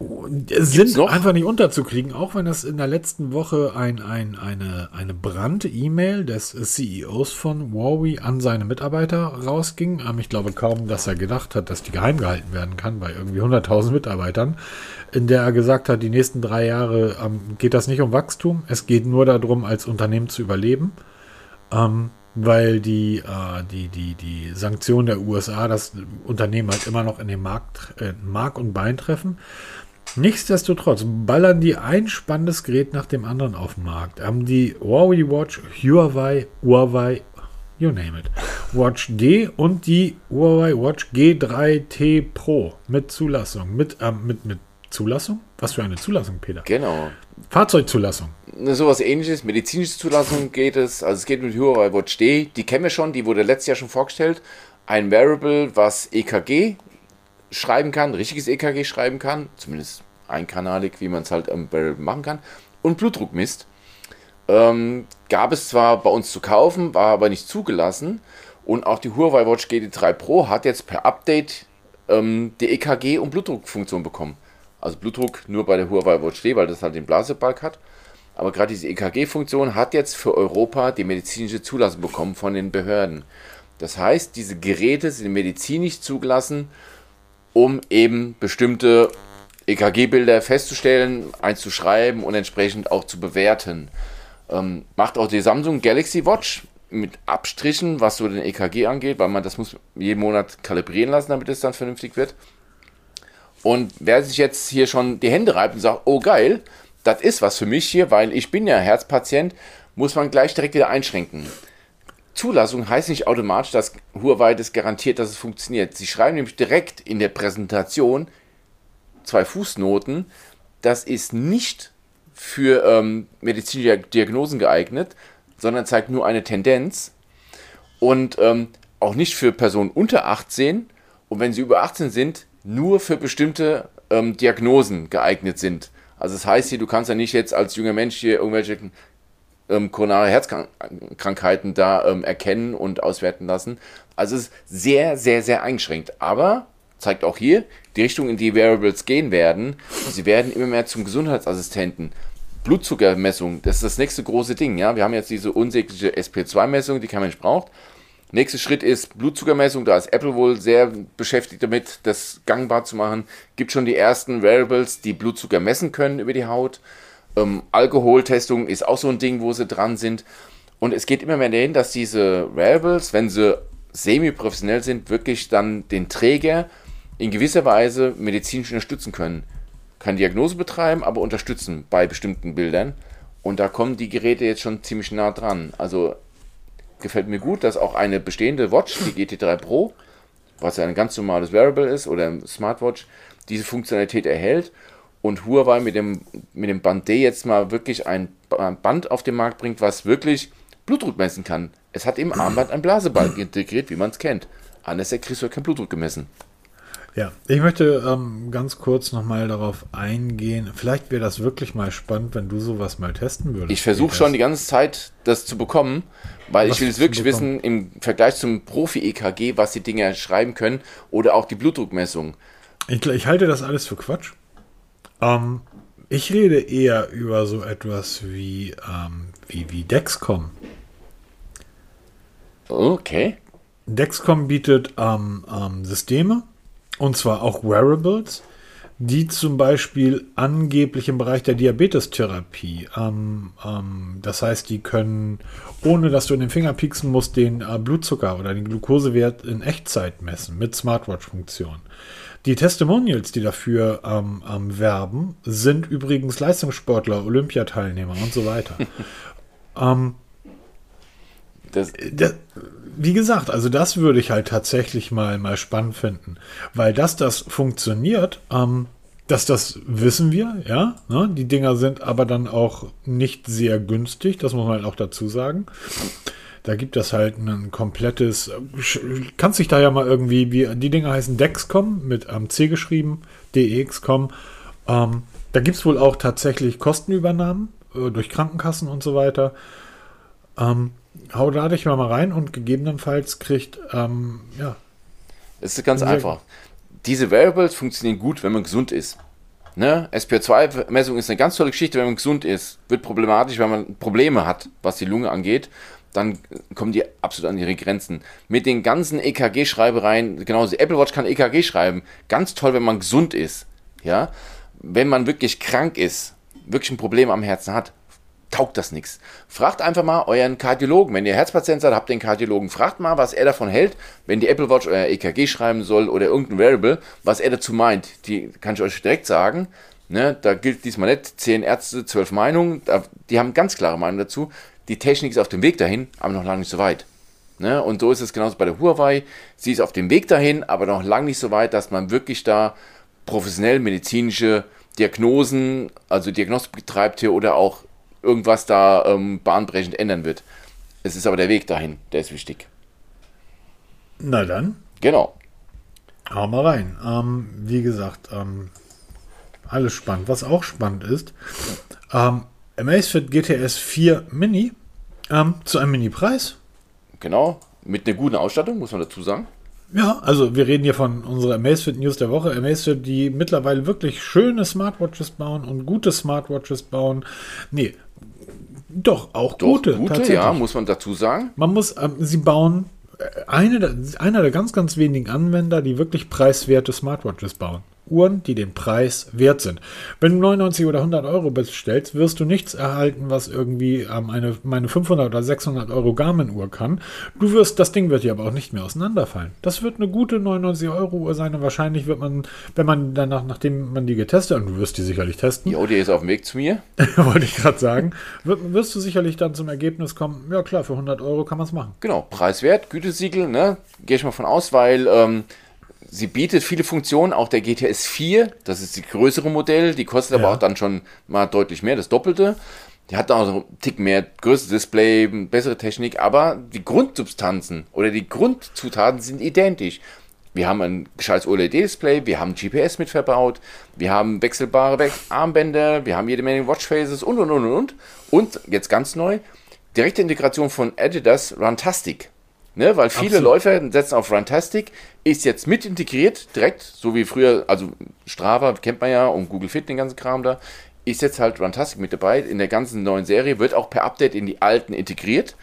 sind einfach nicht unterzukriegen, auch wenn das in der letzten Woche ein, ein, eine, eine Brand-E-Mail des CEOs von Huawei an seine Mitarbeiter rausging. Ähm, ich glaube kaum, dass er gedacht hat, dass die geheim gehalten werden kann bei irgendwie 100.000 Mitarbeitern, in der er gesagt hat, die nächsten drei Jahre ähm, geht das nicht um Wachstum, es geht nur darum, als Unternehmen zu überleben. Ähm, weil die, äh, die, die, die Sanktionen der USA das Unternehmen halt immer noch in den Markt, äh, Mark und Bein treffen. Nichtsdestotrotz ballern die ein spannendes Gerät nach dem anderen auf den Markt. Haben die Huawei Watch, Huawei, Huawei, you name it. Watch D und die Huawei Watch G3T Pro mit Zulassung. Mit, äh, mit, mit Zulassung? Was für eine Zulassung, Peter? Genau. Fahrzeugzulassung. Sowas ähnliches, medizinische Zulassung geht es. Also es geht mit Huawei Watch D. Die kennen wir schon, die wurde letztes Jahr schon vorgestellt. Ein Wearable, was EKG schreiben kann, richtiges EKG schreiben kann, zumindest einkanalig, wie man es halt am Wearable machen kann, und Blutdruck misst. Ähm, gab es zwar bei uns zu kaufen, war aber nicht zugelassen. Und auch die Huawei Watch GT3 Pro hat jetzt per Update ähm, die EKG- und Blutdruckfunktion bekommen. Also Blutdruck nur bei der Huawei Watch D, weil das halt den Blasebalg hat. Aber gerade diese EKG-Funktion hat jetzt für Europa die medizinische Zulassung bekommen von den Behörden. Das heißt, diese Geräte sind medizinisch zugelassen, um eben bestimmte EKG-Bilder festzustellen, einzuschreiben und entsprechend auch zu bewerten. Ähm, macht auch die Samsung Galaxy Watch mit Abstrichen, was so den EKG angeht, weil man das muss jeden Monat kalibrieren lassen, damit es dann vernünftig wird. Und wer sich jetzt hier schon die Hände reibt und sagt, oh geil, das ist was für mich hier, weil ich bin ja Herzpatient, muss man gleich direkt wieder einschränken. Zulassung heißt nicht automatisch, dass Huawei das garantiert, dass es funktioniert. Sie schreiben nämlich direkt in der Präsentation zwei Fußnoten, das ist nicht für ähm, medizinische Diagnosen geeignet, sondern zeigt nur eine Tendenz und ähm, auch nicht für Personen unter 18 und wenn sie über 18 sind, nur für bestimmte ähm, Diagnosen geeignet sind. Also das heißt hier, du kannst ja nicht jetzt als junger Mensch hier irgendwelche ähm, koronare Herzkrankheiten da ähm, erkennen und auswerten lassen. Also es ist sehr, sehr, sehr eingeschränkt. Aber zeigt auch hier die Richtung, in die Wearables gehen werden. Sie werden immer mehr zum Gesundheitsassistenten. Blutzuckermessung, das ist das nächste große Ding. Ja? Wir haben jetzt diese unsägliche SP2-Messung, die kein Mensch braucht. Nächster Schritt ist Blutzuckermessung. Da ist Apple wohl sehr beschäftigt damit, das gangbar zu machen. Gibt schon die ersten Wearables, die Blutzucker messen können über die Haut. Ähm, Alkoholtestung ist auch so ein Ding, wo sie dran sind. Und es geht immer mehr dahin, dass diese Wearables, wenn sie semi-professionell sind, wirklich dann den Träger in gewisser Weise medizinisch unterstützen können. Kann Diagnose betreiben, aber unterstützen bei bestimmten Bildern. Und da kommen die Geräte jetzt schon ziemlich nah dran. Also gefällt mir gut, dass auch eine bestehende Watch, die GT3 Pro, was ja ein ganz normales Wearable ist oder Smartwatch, diese Funktionalität erhält und Huawei mit dem, mit dem Band D jetzt mal wirklich ein Band auf den Markt bringt, was wirklich Blutdruck messen kann. Es hat im Armband ein Blasebalg integriert, wie man es kennt. Anders kriegst du kein Blutdruck gemessen. Ja, ich möchte ähm, ganz kurz nochmal darauf eingehen. Vielleicht wäre das wirklich mal spannend, wenn du sowas mal testen würdest. Ich versuche schon die ganze Zeit, das zu bekommen, weil was ich will es wirklich wissen, im Vergleich zum Profi-EKG, was die Dinger schreiben können oder auch die Blutdruckmessung. Ich, ich halte das alles für Quatsch. Ähm, ich rede eher über so etwas wie, ähm, wie, wie Dexcom. Okay. Dexcom bietet ähm, ähm, Systeme, und zwar auch Wearables, die zum Beispiel angeblich im Bereich der Diabetestherapie, ähm, ähm, das heißt, die können, ohne dass du in den Finger pieksen musst, den äh, Blutzucker oder den Glukosewert in Echtzeit messen mit Smartwatch-Funktion. Die Testimonials, die dafür ähm, ähm, werben, sind übrigens Leistungssportler, Olympiateilnehmer und so weiter. ähm, das, das, wie gesagt, also das würde ich halt tatsächlich mal, mal spannend finden. Weil dass das funktioniert, ähm, dass das wissen wir, ja. Ne? Die Dinger sind aber dann auch nicht sehr günstig, das muss man halt auch dazu sagen. Da gibt es halt ein komplettes, kannst dich da ja mal irgendwie, wie, die Dinger heißen Dexcom mit am C geschrieben, DEXCom. Ähm, da gibt es wohl auch tatsächlich Kostenübernahmen äh, durch Krankenkassen und so weiter. Ähm, hau da dich mal, mal rein und gegebenenfalls kriegt, ähm, ja. Es ist ganz einfach. Diese Variables funktionieren gut, wenn man gesund ist. Ne? SPO2-Messung ist eine ganz tolle Geschichte, wenn man gesund ist. Wird problematisch, wenn man Probleme hat, was die Lunge angeht. Dann kommen die absolut an ihre Grenzen. Mit den ganzen EKG-Schreibereien, genauso Apple Watch kann EKG schreiben. Ganz toll, wenn man gesund ist. Ja? Wenn man wirklich krank ist, wirklich ein Problem am Herzen hat, taugt das nichts. Fragt einfach mal euren Kardiologen. Wenn ihr Herzpatient seid, habt den Kardiologen. Fragt mal, was er davon hält, wenn die Apple Watch euer EKG schreiben soll oder irgendein Wearable, was er dazu meint. Die kann ich euch direkt sagen. Ne, da gilt diesmal nicht zehn Ärzte, zwölf Meinungen. Da, die haben ganz klare Meinungen dazu. Die Technik ist auf dem Weg dahin, aber noch lange nicht so weit. Ne? Und so ist es genauso bei der Huawei. Sie ist auf dem Weg dahin, aber noch lange nicht so weit, dass man wirklich da professionell medizinische Diagnosen, also Diagnostik betreibt hier oder auch irgendwas da ähm, bahnbrechend ändern wird. Es ist aber der Weg dahin, der ist wichtig. Na dann. Genau. Hau mal rein. Ähm, wie gesagt, ähm, alles spannend. Was auch spannend ist, ähm, Amazfit GTS 4 Mini ähm, zu einem Mini-Preis. Genau. Mit einer guten Ausstattung, muss man dazu sagen. Ja, also wir reden hier von unserer Amazfit News der Woche. Amazfit, die mittlerweile wirklich schöne Smartwatches bauen und gute Smartwatches bauen. Nee, doch, auch Doch, gute. gute, ja, muss man dazu sagen. Man muss, ähm, sie bauen äh, eine, einer der ganz, ganz wenigen Anwender, die wirklich preiswerte Smartwatches bauen. Uhren, die den Preis wert sind. Wenn du 99 oder 100 Euro bestellst, wirst du nichts erhalten, was irgendwie ähm, eine, meine 500 oder 600 Euro Garmin-Uhr kann. Du wirst, das Ding wird dir aber auch nicht mehr auseinanderfallen. Das wird eine gute 99 Euro Uhr sein und wahrscheinlich wird man, wenn man danach, nachdem man die getestet hat, und du wirst die sicherlich testen, Jo, der ist auf dem Weg zu mir. wollte ich gerade sagen, wirst du sicherlich dann zum Ergebnis kommen, ja klar, für 100 Euro kann man es machen. Genau, preiswert, Gütesiegel, ne? Gehe ich mal von aus, weil ähm, sie bietet viele Funktionen, auch der GTS 4, das ist die größere Modell, die kostet aber Ja. auch dann schon mal deutlich mehr, das Doppelte. Die hat auch so einen Tick mehr, größeres Display, bessere Technik, aber die Grundsubstanzen oder die Grundzutaten sind identisch. Wir haben ein gescheites OLED-Display, wir haben GPS mit verbaut, wir haben wechselbare We Armbänder, wir haben jede Menge Watchfaces und und und und und. Und jetzt ganz neu, direkte Integration von Adidas Runtastic. Ne, weil viele Absolut. Läufer setzen auf Runtastic, ist jetzt mit integriert, direkt, so wie früher, also Strava kennt man ja und Google Fit, den ganzen Kram da, ist jetzt halt Runtastic mit dabei. In der ganzen neuen Serie wird auch per Update in die alten integriert.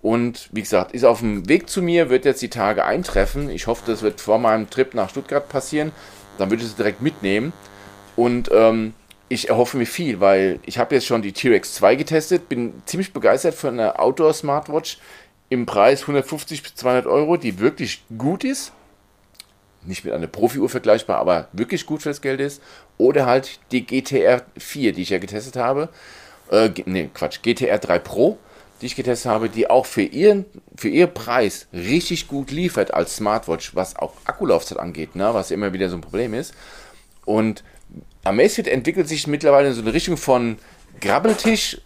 Und wie gesagt, ist auf dem Weg zu mir, wird jetzt die Tage eintreffen. Ich hoffe, das wird vor meinem Trip nach Stuttgart passieren. Dann würde ich es direkt mitnehmen. Und ähm, ich erhoffe mir viel, weil ich habe jetzt schon die T-Rex 2 getestet, bin ziemlich begeistert von einer Outdoor-Smartwatch im Preis 150 bis 200 Euro, die wirklich gut ist. Nicht mit einer Profi-Uhr vergleichbar, aber wirklich gut für das Geld ist. Oder halt die GTR 4, die ich ja getestet habe. Äh, nee, Quatsch, GTR 3 Pro, die ich getestet habe, die auch für ihren, für ihr Preis richtig gut liefert als Smartwatch, was auch Akkulaufzeit angeht, ne, was immer wieder so ein Problem ist. Und Amazfit entwickelt sich mittlerweile in so eine Richtung von Grabbeltisch,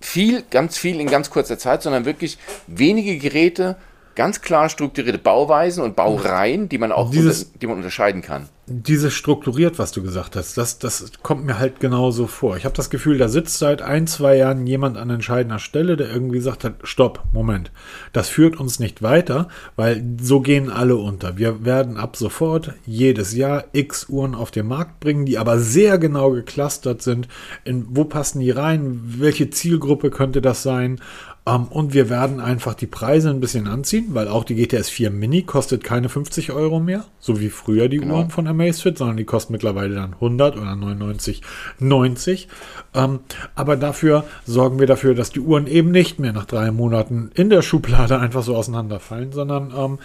viel, ganz viel in ganz kurzer Zeit, sondern wirklich wenige Geräte, ganz klar strukturierte Bauweisen und Baureihen, die man auch Dieses- unter, die man unterscheiden kann. Dieses strukturiert, was du gesagt hast, das, das kommt mir halt genauso vor. Ich habe das Gefühl, da sitzt seit ein, zwei Jahren jemand an entscheidender Stelle, der irgendwie sagt hat, stopp, Moment, das führt uns nicht weiter, weil so gehen alle unter. Wir werden ab sofort jedes Jahr x Uhren auf den Markt bringen, die aber sehr genau geclustert sind. In, wo passen die rein? Welche Zielgruppe könnte das sein? Ähm, und wir werden einfach die Preise ein bisschen anziehen, weil auch die GTS 4 Mini kostet keine 50 Euro mehr, so wie früher die Uhren von Amazfit, sondern die kosten mittlerweile dann 100 oder 99, 90. Ähm, aber dafür sorgen wir dafür, dass die Uhren eben nicht mehr nach drei Monaten in der Schublade einfach so auseinanderfallen, sondern ähm,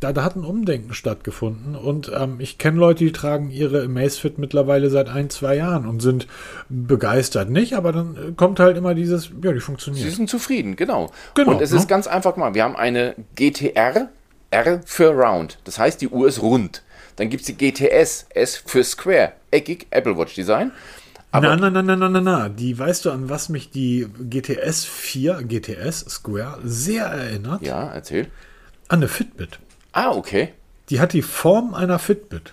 da, da hat ein Umdenken stattgefunden und ähm, ich kenne Leute, die tragen ihre Amazfit mittlerweile seit ein, zwei Jahren und sind begeistert nicht, aber dann äh, kommt halt immer dieses, ja, die Sie funktioniert. sind zufrieden, genau. Genau, Und es ne? ist ganz einfach gemacht. Wir haben eine GTR, R für Round. Das heißt, die Uhr ist rund. Dann gibt es die GTS, S für Square, eckig, Apple Watch Design. Aber na, na, na, na, na, na, na. Die, weißt du, an was mich die GTS 4, GTS Square sehr erinnert? ja, erzähl. An eine Fitbit. Ah, okay. Die hat die Form einer Fitbit.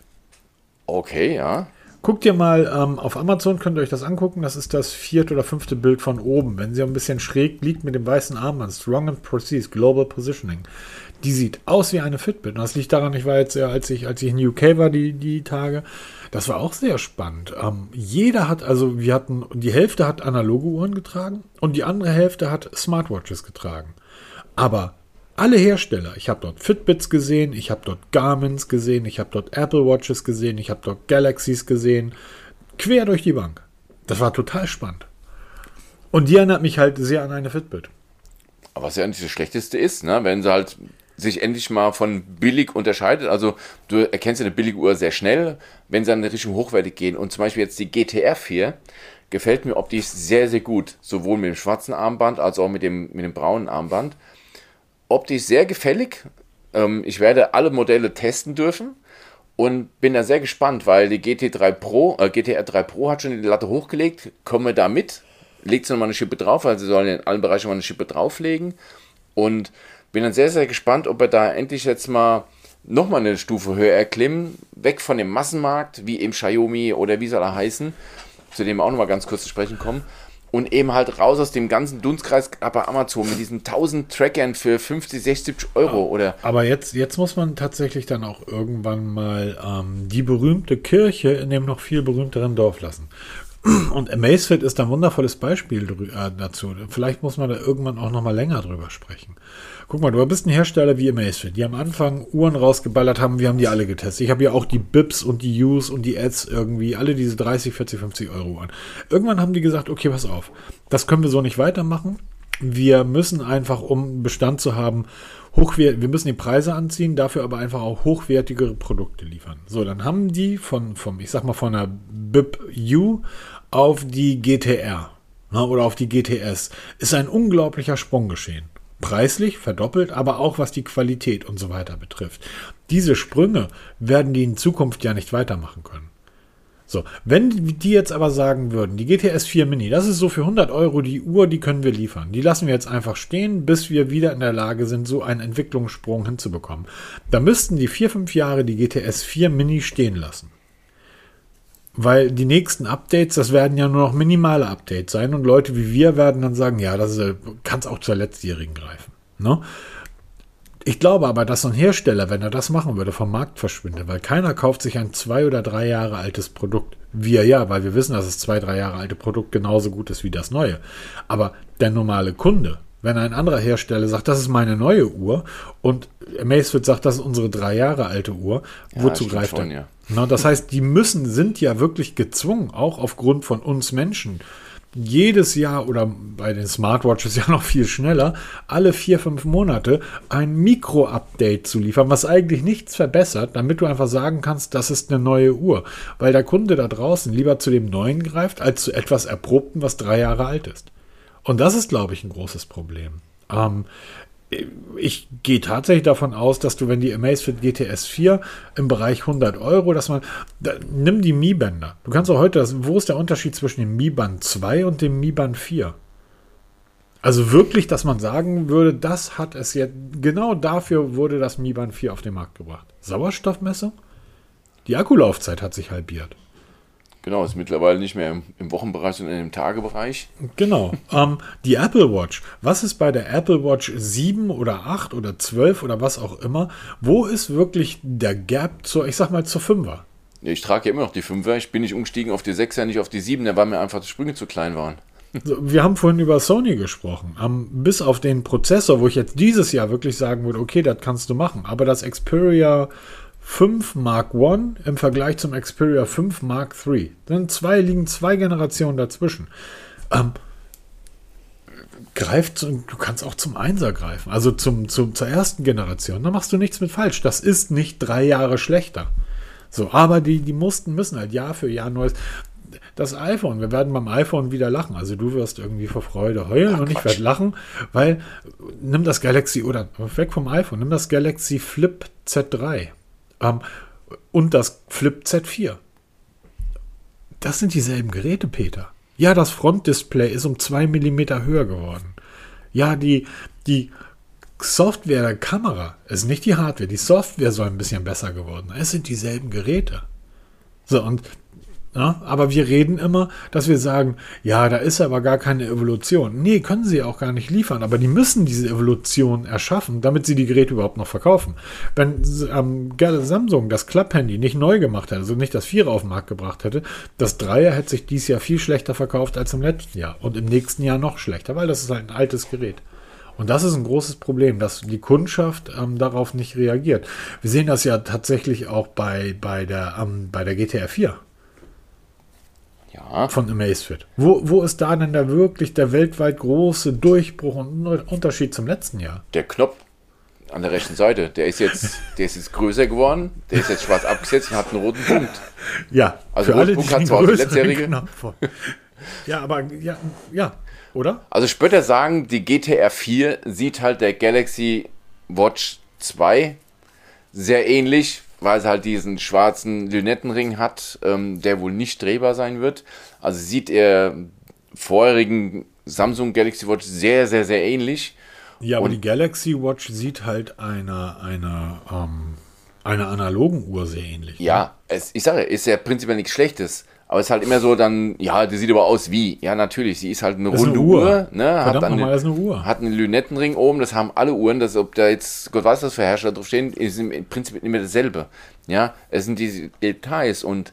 Okay, ja. Guckt ihr mal ähm, auf Amazon, könnt ihr euch das angucken. Das ist das vierte oder fünfte Bild von oben. Wenn sie ein bisschen schräg liegt mit dem weißen Armband, Strong and Precise, Global Positioning. Die sieht aus wie eine Fitbit. Und das liegt daran, ich war jetzt, ja, als ich, als ich in UK war, die, die Tage, das war auch sehr spannend. Ähm, jeder hat, also wir hatten, die Hälfte hat analoge Uhren getragen und die andere Hälfte hat Smartwatches getragen. Aber alle Hersteller, ich habe dort Fitbits gesehen, ich habe dort Garmins gesehen, ich habe dort Apple Watches gesehen, ich habe dort Galaxies gesehen, quer durch die Bank. Das war total spannend. Und die erinnert mich halt sehr an eine Fitbit. Aber was ja nicht das Schlechteste ist, ne? wenn sie halt sich endlich mal von billig unterscheidet. Also du erkennst ja eine billige Uhr sehr schnell, wenn sie dann in Richtung hochwertig gehen. Und zum Beispiel jetzt die GTR 4 gefällt mir optisch sehr, sehr gut. Sowohl mit dem schwarzen Armband als auch mit dem, mit dem braunen Armband. Optisch sehr gefällig. Ähm, ich werde alle Modelle testen dürfen und bin da sehr gespannt, weil die GT3 Pro, äh, GTR 3 Pro hat schon die Latte hochgelegt. Komme da mit, legt sie nochmal eine Schippe drauf, weil sie sollen in allen Bereichen mal eine Schippe drauflegen. Und bin dann sehr, sehr gespannt, ob er da endlich jetzt mal nochmal eine Stufe höher erklimmen, weg von dem Massenmarkt, wie eben Xiaomi oder wie soll er heißen, zu dem wir auch nochmal ganz kurz zu sprechen kommen, und eben halt raus aus dem ganzen Dunstkreis bei Amazon mit diesen 1000 Trackern für 50, 60 Euro oder. Aber jetzt, jetzt muss man tatsächlich dann auch irgendwann mal ähm, die berühmte Kirche in dem noch viel berühmteren Dorf lassen. Und Amazfit ist ein wundervolles Beispiel äh, dazu. Vielleicht muss man da irgendwann auch noch mal länger drüber sprechen. Guck mal, du bist ein Hersteller wie Amazfit, die am Anfang Uhren rausgeballert haben, wir haben die alle getestet. Ich habe ja auch die Bips und die Us und die Ads irgendwie, alle diese 30, 40, 50 Euro Uhren. Irgendwann haben die gesagt, okay, pass auf, das können wir so nicht weitermachen. Wir müssen einfach, um Bestand zu haben, hochwert, wir müssen die Preise anziehen, dafür aber einfach auch hochwertigere Produkte liefern. So, dann haben die von, vom, ich sag mal, von der BIP U auf die GTR na, oder auf die GTS ist ein unglaublicher Sprung geschehen preislich verdoppelt, aber auch was die Qualität und so weiter betrifft. Diese Sprünge werden die in Zukunft ja nicht weitermachen können. So, wenn die jetzt aber sagen würden, die GTS 4 Mini, das ist so für 100 Euro die Uhr, die können wir liefern. Die lassen wir jetzt einfach stehen, bis wir wieder in der Lage sind, so einen Entwicklungssprung hinzubekommen. Da müssten die 4, 5 Jahre die GTS 4 Mini stehen lassen. Weil die nächsten Updates, das werden ja nur noch minimale Updates sein und Leute wie wir werden dann sagen, ja, das kann es auch zur letztjährigen greifen. Ne? Ich glaube aber, dass so ein Hersteller, wenn er das machen würde, vom Markt verschwindet, weil keiner kauft sich ein zwei oder drei Jahre altes Produkt. Wir ja, weil wir wissen, dass das zwei, drei Jahre alte Produkt genauso gut ist wie das neue. Aber der normale Kunde, wenn ein anderer Hersteller sagt, das ist meine neue Uhr und Amazfit sagt, das ist unsere drei Jahre alte Uhr, ja, wozu greift er? Ja. Na, das heißt, die müssen, sind ja wirklich gezwungen, auch aufgrund von uns Menschen, jedes Jahr oder bei den Smartwatches ja noch viel schneller, alle vier, fünf Monate ein Mikro-Update zu liefern, was eigentlich nichts verbessert, damit du einfach sagen kannst, das ist eine neue Uhr. Weil der Kunde da draußen lieber zu dem neuen greift, als zu etwas Erprobten, was drei Jahre alt ist. Und das ist, glaube ich, ein großes Problem. Ähm, ich gehe tatsächlich davon aus, dass du, wenn die Amazfit GTS 4 im Bereich 100 Euro, dass man, da, nimm die Mi-Bänder. Du kannst auch heute, das, wo ist der Unterschied zwischen dem Mi Band 2 und dem Mi Band 4? Also wirklich, dass man sagen würde, das hat es jetzt, genau dafür wurde das Mi Band 4 auf den Markt gebracht. Sauerstoffmessung? Die Akkulaufzeit hat sich halbiert. Genau, ist mittlerweile nicht mehr im, im Wochenbereich, sondern im Tagebereich. Genau. ähm, die Apple Watch. Was ist bei der Apple Watch 7 oder 8 oder 12 oder was auch immer? Wo ist wirklich der Gap zur, ich sag mal, zur 5er? Ich trage ja immer noch die 5er. Ich bin nicht umgestiegen auf die 6er, nicht auf die 7er, weil mir einfach die Sprünge zu klein waren. Wir haben vorhin über Sony gesprochen. Um, bis auf den Prozessor, wo ich jetzt dieses Jahr wirklich sagen würde, okay, das kannst du machen. Aber das Xperia 5 Mark I im Vergleich zum Xperia 5 Mark III. Dann zwei liegen zwei Generationen dazwischen. Ähm, greift, du kannst auch zum Einser greifen, also zum, zum, zur ersten Generation. Da machst du nichts mit falsch. Das ist nicht drei Jahre schlechter. So, aber die, die mussten, müssen halt Jahr für Jahr neues. Das iPhone, wir werden beim iPhone wieder lachen. Also du wirst irgendwie vor Freude heulen Ach, und ich werde lachen, weil nimm das Galaxy oder weg vom iPhone, nimm das Galaxy Flip Z3. Ähm, und das Flip Z4. Das sind dieselben Geräte, Peter. Ja, das Frontdisplay ist um 2 mm höher geworden. Ja, die, die Software der Kamera ist nicht die Hardware. Die Software soll ein bisschen besser geworden. Es sind dieselben Geräte. So, und ja, aber wir reden immer, dass wir sagen, ja, da ist aber gar keine Evolution. Nee, können sie auch gar nicht liefern, aber die müssen diese Evolution erschaffen, damit sie die Geräte überhaupt noch verkaufen. Wenn ähm, Samsung das Klapphandy nicht neu gemacht hätte, also nicht das Vierer auf den Markt gebracht hätte, das Dreier hätte sich dieses Jahr viel schlechter verkauft als im letzten Jahr und im nächsten Jahr noch schlechter, weil das ist halt ein altes Gerät. Und das ist ein großes Problem, dass die Kundschaft ähm, darauf nicht reagiert. Wir sehen das ja tatsächlich auch bei, bei, der, ähm, bei der GTR 4. Ja. Von Amazfit. Wo, wo ist da denn da wirklich der weltweit große Durchbruch und Unterschied zum letzten Jahr? Der Knopf an der rechten Seite, der ist jetzt, der ist jetzt größer geworden, der ist jetzt schwarz abgesetzt und hat einen roten Punkt. Ja, also für alle, Punkt hat zwar auch die letztjährige. Ja, aber ja, ja, oder? Also Spötter sagen, die GTR 4 sieht halt der Galaxy Watch 2 sehr ähnlich, weil es halt diesen schwarzen Lünettenring hat, ähm, der wohl nicht drehbar sein wird. Also sieht er vorherigen Samsung Galaxy Watch sehr, sehr, sehr ähnlich. Ja, aber Und die Galaxy Watch sieht halt einer, einer, ähm, einer analogen Uhr sehr ähnlich. Ja, ne? es, ich sage, ist ja prinzipiell nichts Schlechtes. Aber es ist halt immer so dann, ja, die sieht aber aus wie. Ja, natürlich, sie ist halt eine runde eine Uhr. Uhr ne? hat, dann eine, eine Uhr. hat einen Lünettenring oben, das haben alle Uhren, das, ob da jetzt, Gott weiß, was für Hersteller drauf stehen, ist im Prinzip immer dasselbe. Ja, es sind diese Details und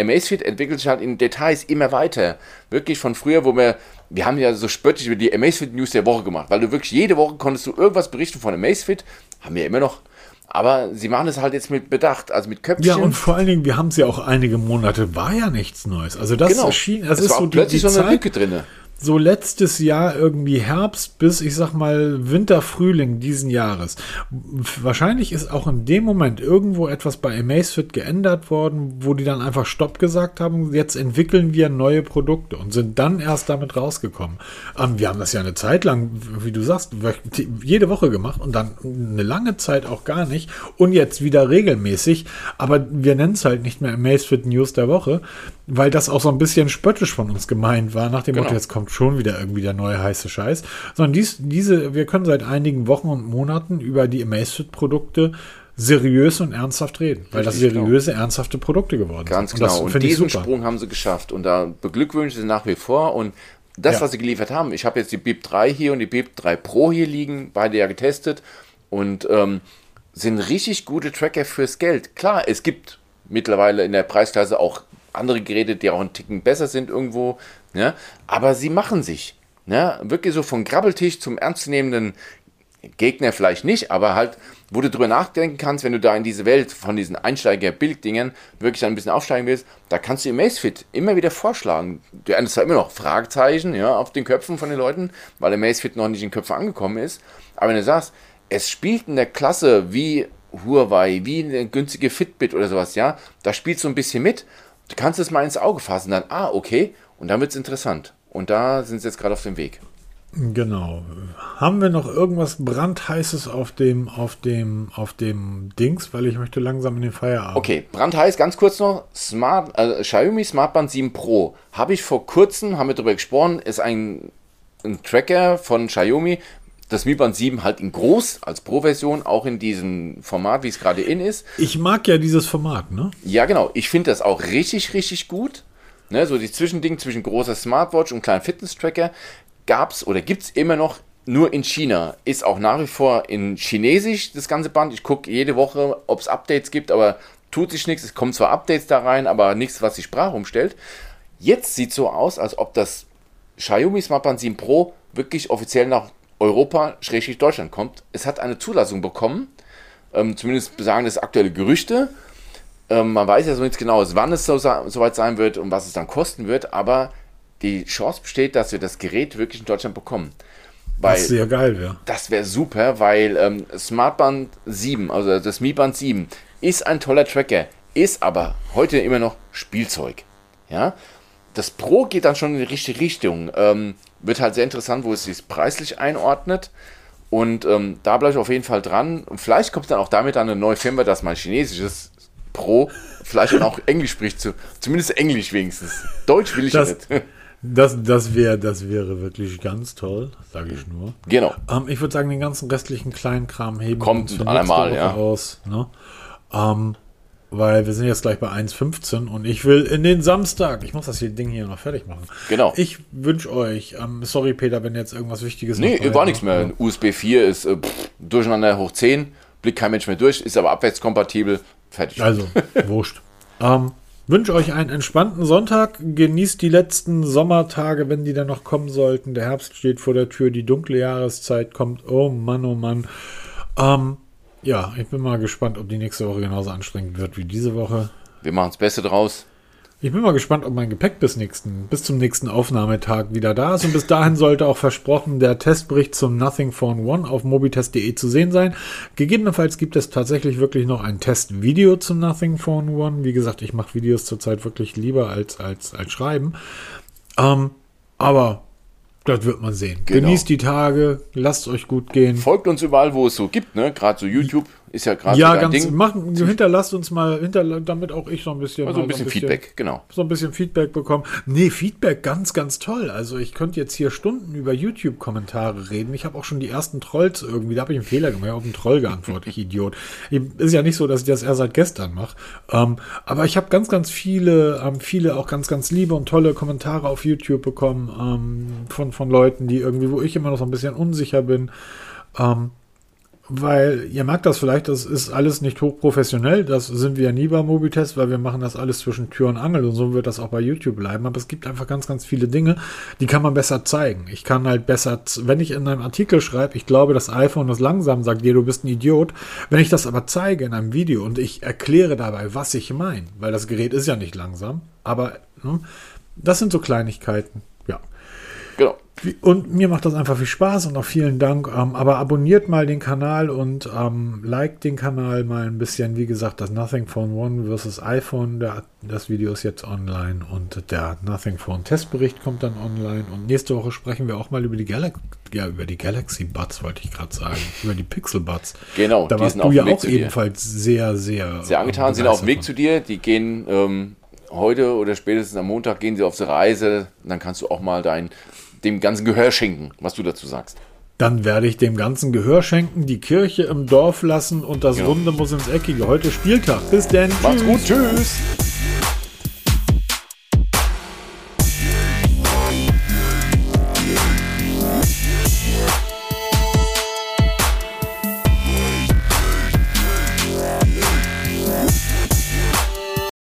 Amazfit entwickelt sich halt in Details immer weiter. Wirklich von früher, wo wir, wir haben ja so spöttisch über die Amazfit News der Woche gemacht, weil du wirklich jede Woche konntest du irgendwas berichten von Amazfit, haben wir immer noch aber sie machen es halt jetzt mit Bedacht, also mit Köpfchen. Ja, und vor allen Dingen, wir haben es ja auch einige Monate, war ja nichts Neues. Also das genau. erschien, das es ist war so plötzlich die, die so eine Zeit, Lücke drin so letztes Jahr irgendwie Herbst bis, ich sag mal, Winter, Frühling diesen Jahres. Wahrscheinlich ist auch in dem Moment irgendwo etwas bei Amazfit geändert worden, wo die dann einfach Stopp gesagt haben, jetzt entwickeln wir neue Produkte und sind dann erst damit rausgekommen. Ähm, wir haben das ja eine Zeit lang, wie du sagst, jede Woche gemacht und dann eine lange Zeit auch gar nicht und jetzt wieder regelmäßig, aber wir nennen es halt nicht mehr Amazfit News der Woche, weil das auch so ein bisschen spöttisch von uns gemeint war, nach dem genau. Motto, jetzt kommt schon wieder irgendwie der neue heiße Scheiß. Sondern dies, diese, wir können seit einigen Wochen und Monaten über die Amazfit-Produkte seriös und ernsthaft reden, weil das genau. seriöse, genau. ernsthafte Produkte geworden Ganz sind. Ganz genau. Und, und diesen Sprung haben sie geschafft. Und da beglückwünsche sie nach wie vor. Und das, ja. was sie geliefert haben, ich habe jetzt die BIP 3 hier und die BIP 3 Pro hier liegen, beide ja getestet und ähm, sind richtig gute Tracker fürs Geld. Klar, es gibt mittlerweile in der Preisklasse auch andere Geräte, die auch einen Ticken besser sind irgendwo. Ja? Aber sie machen sich. Ja? Wirklich so von Grabbeltisch zum ernstzunehmenden Gegner vielleicht nicht, aber halt, wo du drüber nachdenken kannst, wenn du da in diese Welt von diesen Einsteiger-Bilddingen wirklich ein bisschen aufsteigen willst, da kannst du im Macefit immer wieder vorschlagen. Du ernst zwar immer noch Fragezeichen ja, auf den Köpfen von den Leuten, weil der Macefit noch nicht in den Köpfen angekommen ist, aber wenn du sagst, es spielt in der Klasse wie Huawei, wie eine günstige Fitbit oder sowas, ja, da spielst du ein bisschen mit Du kannst es mal ins Auge fassen, dann, ah, okay, und dann wird es interessant. Und da sind sie jetzt gerade auf dem Weg. Genau. Haben wir noch irgendwas brandheißes auf dem, auf dem, auf dem Dings, weil ich möchte langsam in den Feierabend. Okay, brandheiß, ganz kurz noch. Smart, äh, Xiaomi Smartband 7 Pro. Habe ich vor kurzem, haben wir darüber gesprochen, ist ein, ein Tracker von Xiaomi, das Mi Band 7 halt in groß als Pro-Version, auch in diesem Format, wie es gerade in ist. Ich mag ja dieses Format, ne? Ja, genau. Ich finde das auch richtig, richtig gut. Ne, so die Zwischending zwischen großer Smartwatch und kleinen Fitness-Tracker gab es oder gibt es immer noch nur in China. Ist auch nach wie vor in Chinesisch das ganze Band. Ich gucke jede Woche, ob es Updates gibt, aber tut sich nichts. Es kommen zwar Updates da rein, aber nichts, was die Sprache umstellt. Jetzt sieht so aus, als ob das Xiaomi Smartband 7 Pro wirklich offiziell nach Europa, Schrägstrich Deutschland kommt. Es hat eine Zulassung bekommen, ähm, zumindest besagen das aktuelle Gerüchte. Ähm, man weiß ja so nichts genaues, wann es so, soweit sein wird und was es dann kosten wird, aber die Chance besteht, dass wir das Gerät wirklich in Deutschland bekommen. Weil, das sehr geil wäre. Das wäre super, weil ähm, Smartband 7, also das Mi Band 7, ist ein toller Tracker, ist aber heute immer noch Spielzeug. Ja, das Pro geht dann schon in die richtige Richtung. Ähm, wird halt sehr interessant, wo es sich preislich einordnet. Und ähm, da bleibe ich auf jeden Fall dran. Und vielleicht kommt dann auch damit eine neue Firma, dass mein chinesisches Pro vielleicht dann auch Englisch spricht. Zu, zumindest Englisch wenigstens. Deutsch will ich das, nicht. Das, das, wär, das wäre wirklich ganz toll, sage ich nur. Genau. Ähm, ich würde sagen, den ganzen restlichen kleinen Kram heben Kommt einmal, ja. aus. Ne? Ähm, weil wir sind jetzt gleich bei 1,15 und ich will in den Samstag. Ich muss das hier Ding hier noch fertig machen. Genau. Ich wünsche euch, ähm, sorry Peter, wenn jetzt irgendwas Wichtiges Nee, war nichts mehr. USB 4 ist äh, pff, durcheinander hoch 10, blickt kein Mensch mehr durch, ist aber abwärtskompatibel. Fertig. Also, wurscht. Ähm, wünsche euch einen entspannten Sonntag. Genießt die letzten Sommertage, wenn die dann noch kommen sollten. Der Herbst steht vor der Tür, die dunkle Jahreszeit kommt. Oh Mann, oh Mann. Ähm, ja, ich bin mal gespannt, ob die nächste Woche genauso anstrengend wird wie diese Woche. Wir machen das Beste draus. Ich bin mal gespannt, ob mein Gepäck bis, nächsten, bis zum nächsten Aufnahmetag wieder da ist. Und bis dahin sollte auch versprochen der Testbericht zum Nothing Phone One auf mobitest.de zu sehen sein. Gegebenenfalls gibt es tatsächlich wirklich noch ein Testvideo zum Nothing Phone One. Wie gesagt, ich mache Videos zurzeit wirklich lieber als, als, als schreiben. Ähm, aber Das wird man sehen. Genau. Genießt die Tage, lasst euch gut gehen. Folgt uns überall, wo es so gibt, ne? Gerade so YouTube ist ja gerade Ja, so ganz, Ding. machen, hinterlasst uns mal, hinter, damit auch ich so ein bisschen, Also mal ein bisschen Feedback, genau. so ein bisschen Feedback bekommen. Nee, Feedback ganz, ganz toll. Also ich könnte jetzt hier Stunden über YouTube-Kommentare reden. Ich habe auch schon die ersten Trolls irgendwie, da habe ich einen Fehler gemacht, ich habe auf einen Troll geantwortet, ich Idiot. Ist ja nicht so, dass ich das erst seit gestern mache. Ähm, aber ich habe ganz, ganz viele, ähm, viele auch ganz, ganz liebe und tolle Kommentare auf YouTube bekommen ähm, von, von Leuten, die irgendwie, wo ich immer noch so ein bisschen unsicher bin. Ähm, weil ihr merkt das vielleicht, das ist alles nicht hochprofessionell. Das sind wir ja nie bei Mobitest, weil wir machen das alles zwischen Tür und Angel und so wird das auch bei YouTube bleiben. Aber es gibt einfach ganz, ganz viele Dinge, die kann man besser zeigen. Ich kann halt besser, wenn ich in einem Artikel schreibe, ich glaube, das iPhone ist langsam, sagt dir, du bist ein Idiot. Wenn ich das aber zeige in einem Video und ich erkläre dabei, was ich meine, weil das Gerät ist ja nicht langsam, aber ne, das sind so Kleinigkeiten. Ja. Genau. Und mir macht das einfach viel Spaß und auch vielen Dank. Ähm, aber abonniert mal den Kanal und ähm, liked den Kanal mal ein bisschen. Wie gesagt, das Nothing Phone One versus iPhone, der, das Video ist jetzt online und der Nothing Phone Testbericht kommt dann online. Und nächste Woche sprechen wir auch mal über die, Galax ja, über die Galaxy Buds, wollte ich gerade sagen. über die Pixel Buds. Genau, Da warst du ja auch ebenfalls sehr, sehr. Sehr angetan, sind auf dem Weg zu dir. Die gehen ähm, heute oder spätestens am Montag gehen sie auf die Reise. Dann kannst du auch mal dein, dem ganzen Gehör schenken, was du dazu sagst. Dann werde ich dem ganzen Gehör schenken, die Kirche im Dorf lassen und das Genau. Runde muss ins Eckige. Heute Spieltag. Bis denn. Macht's gut, tschüss!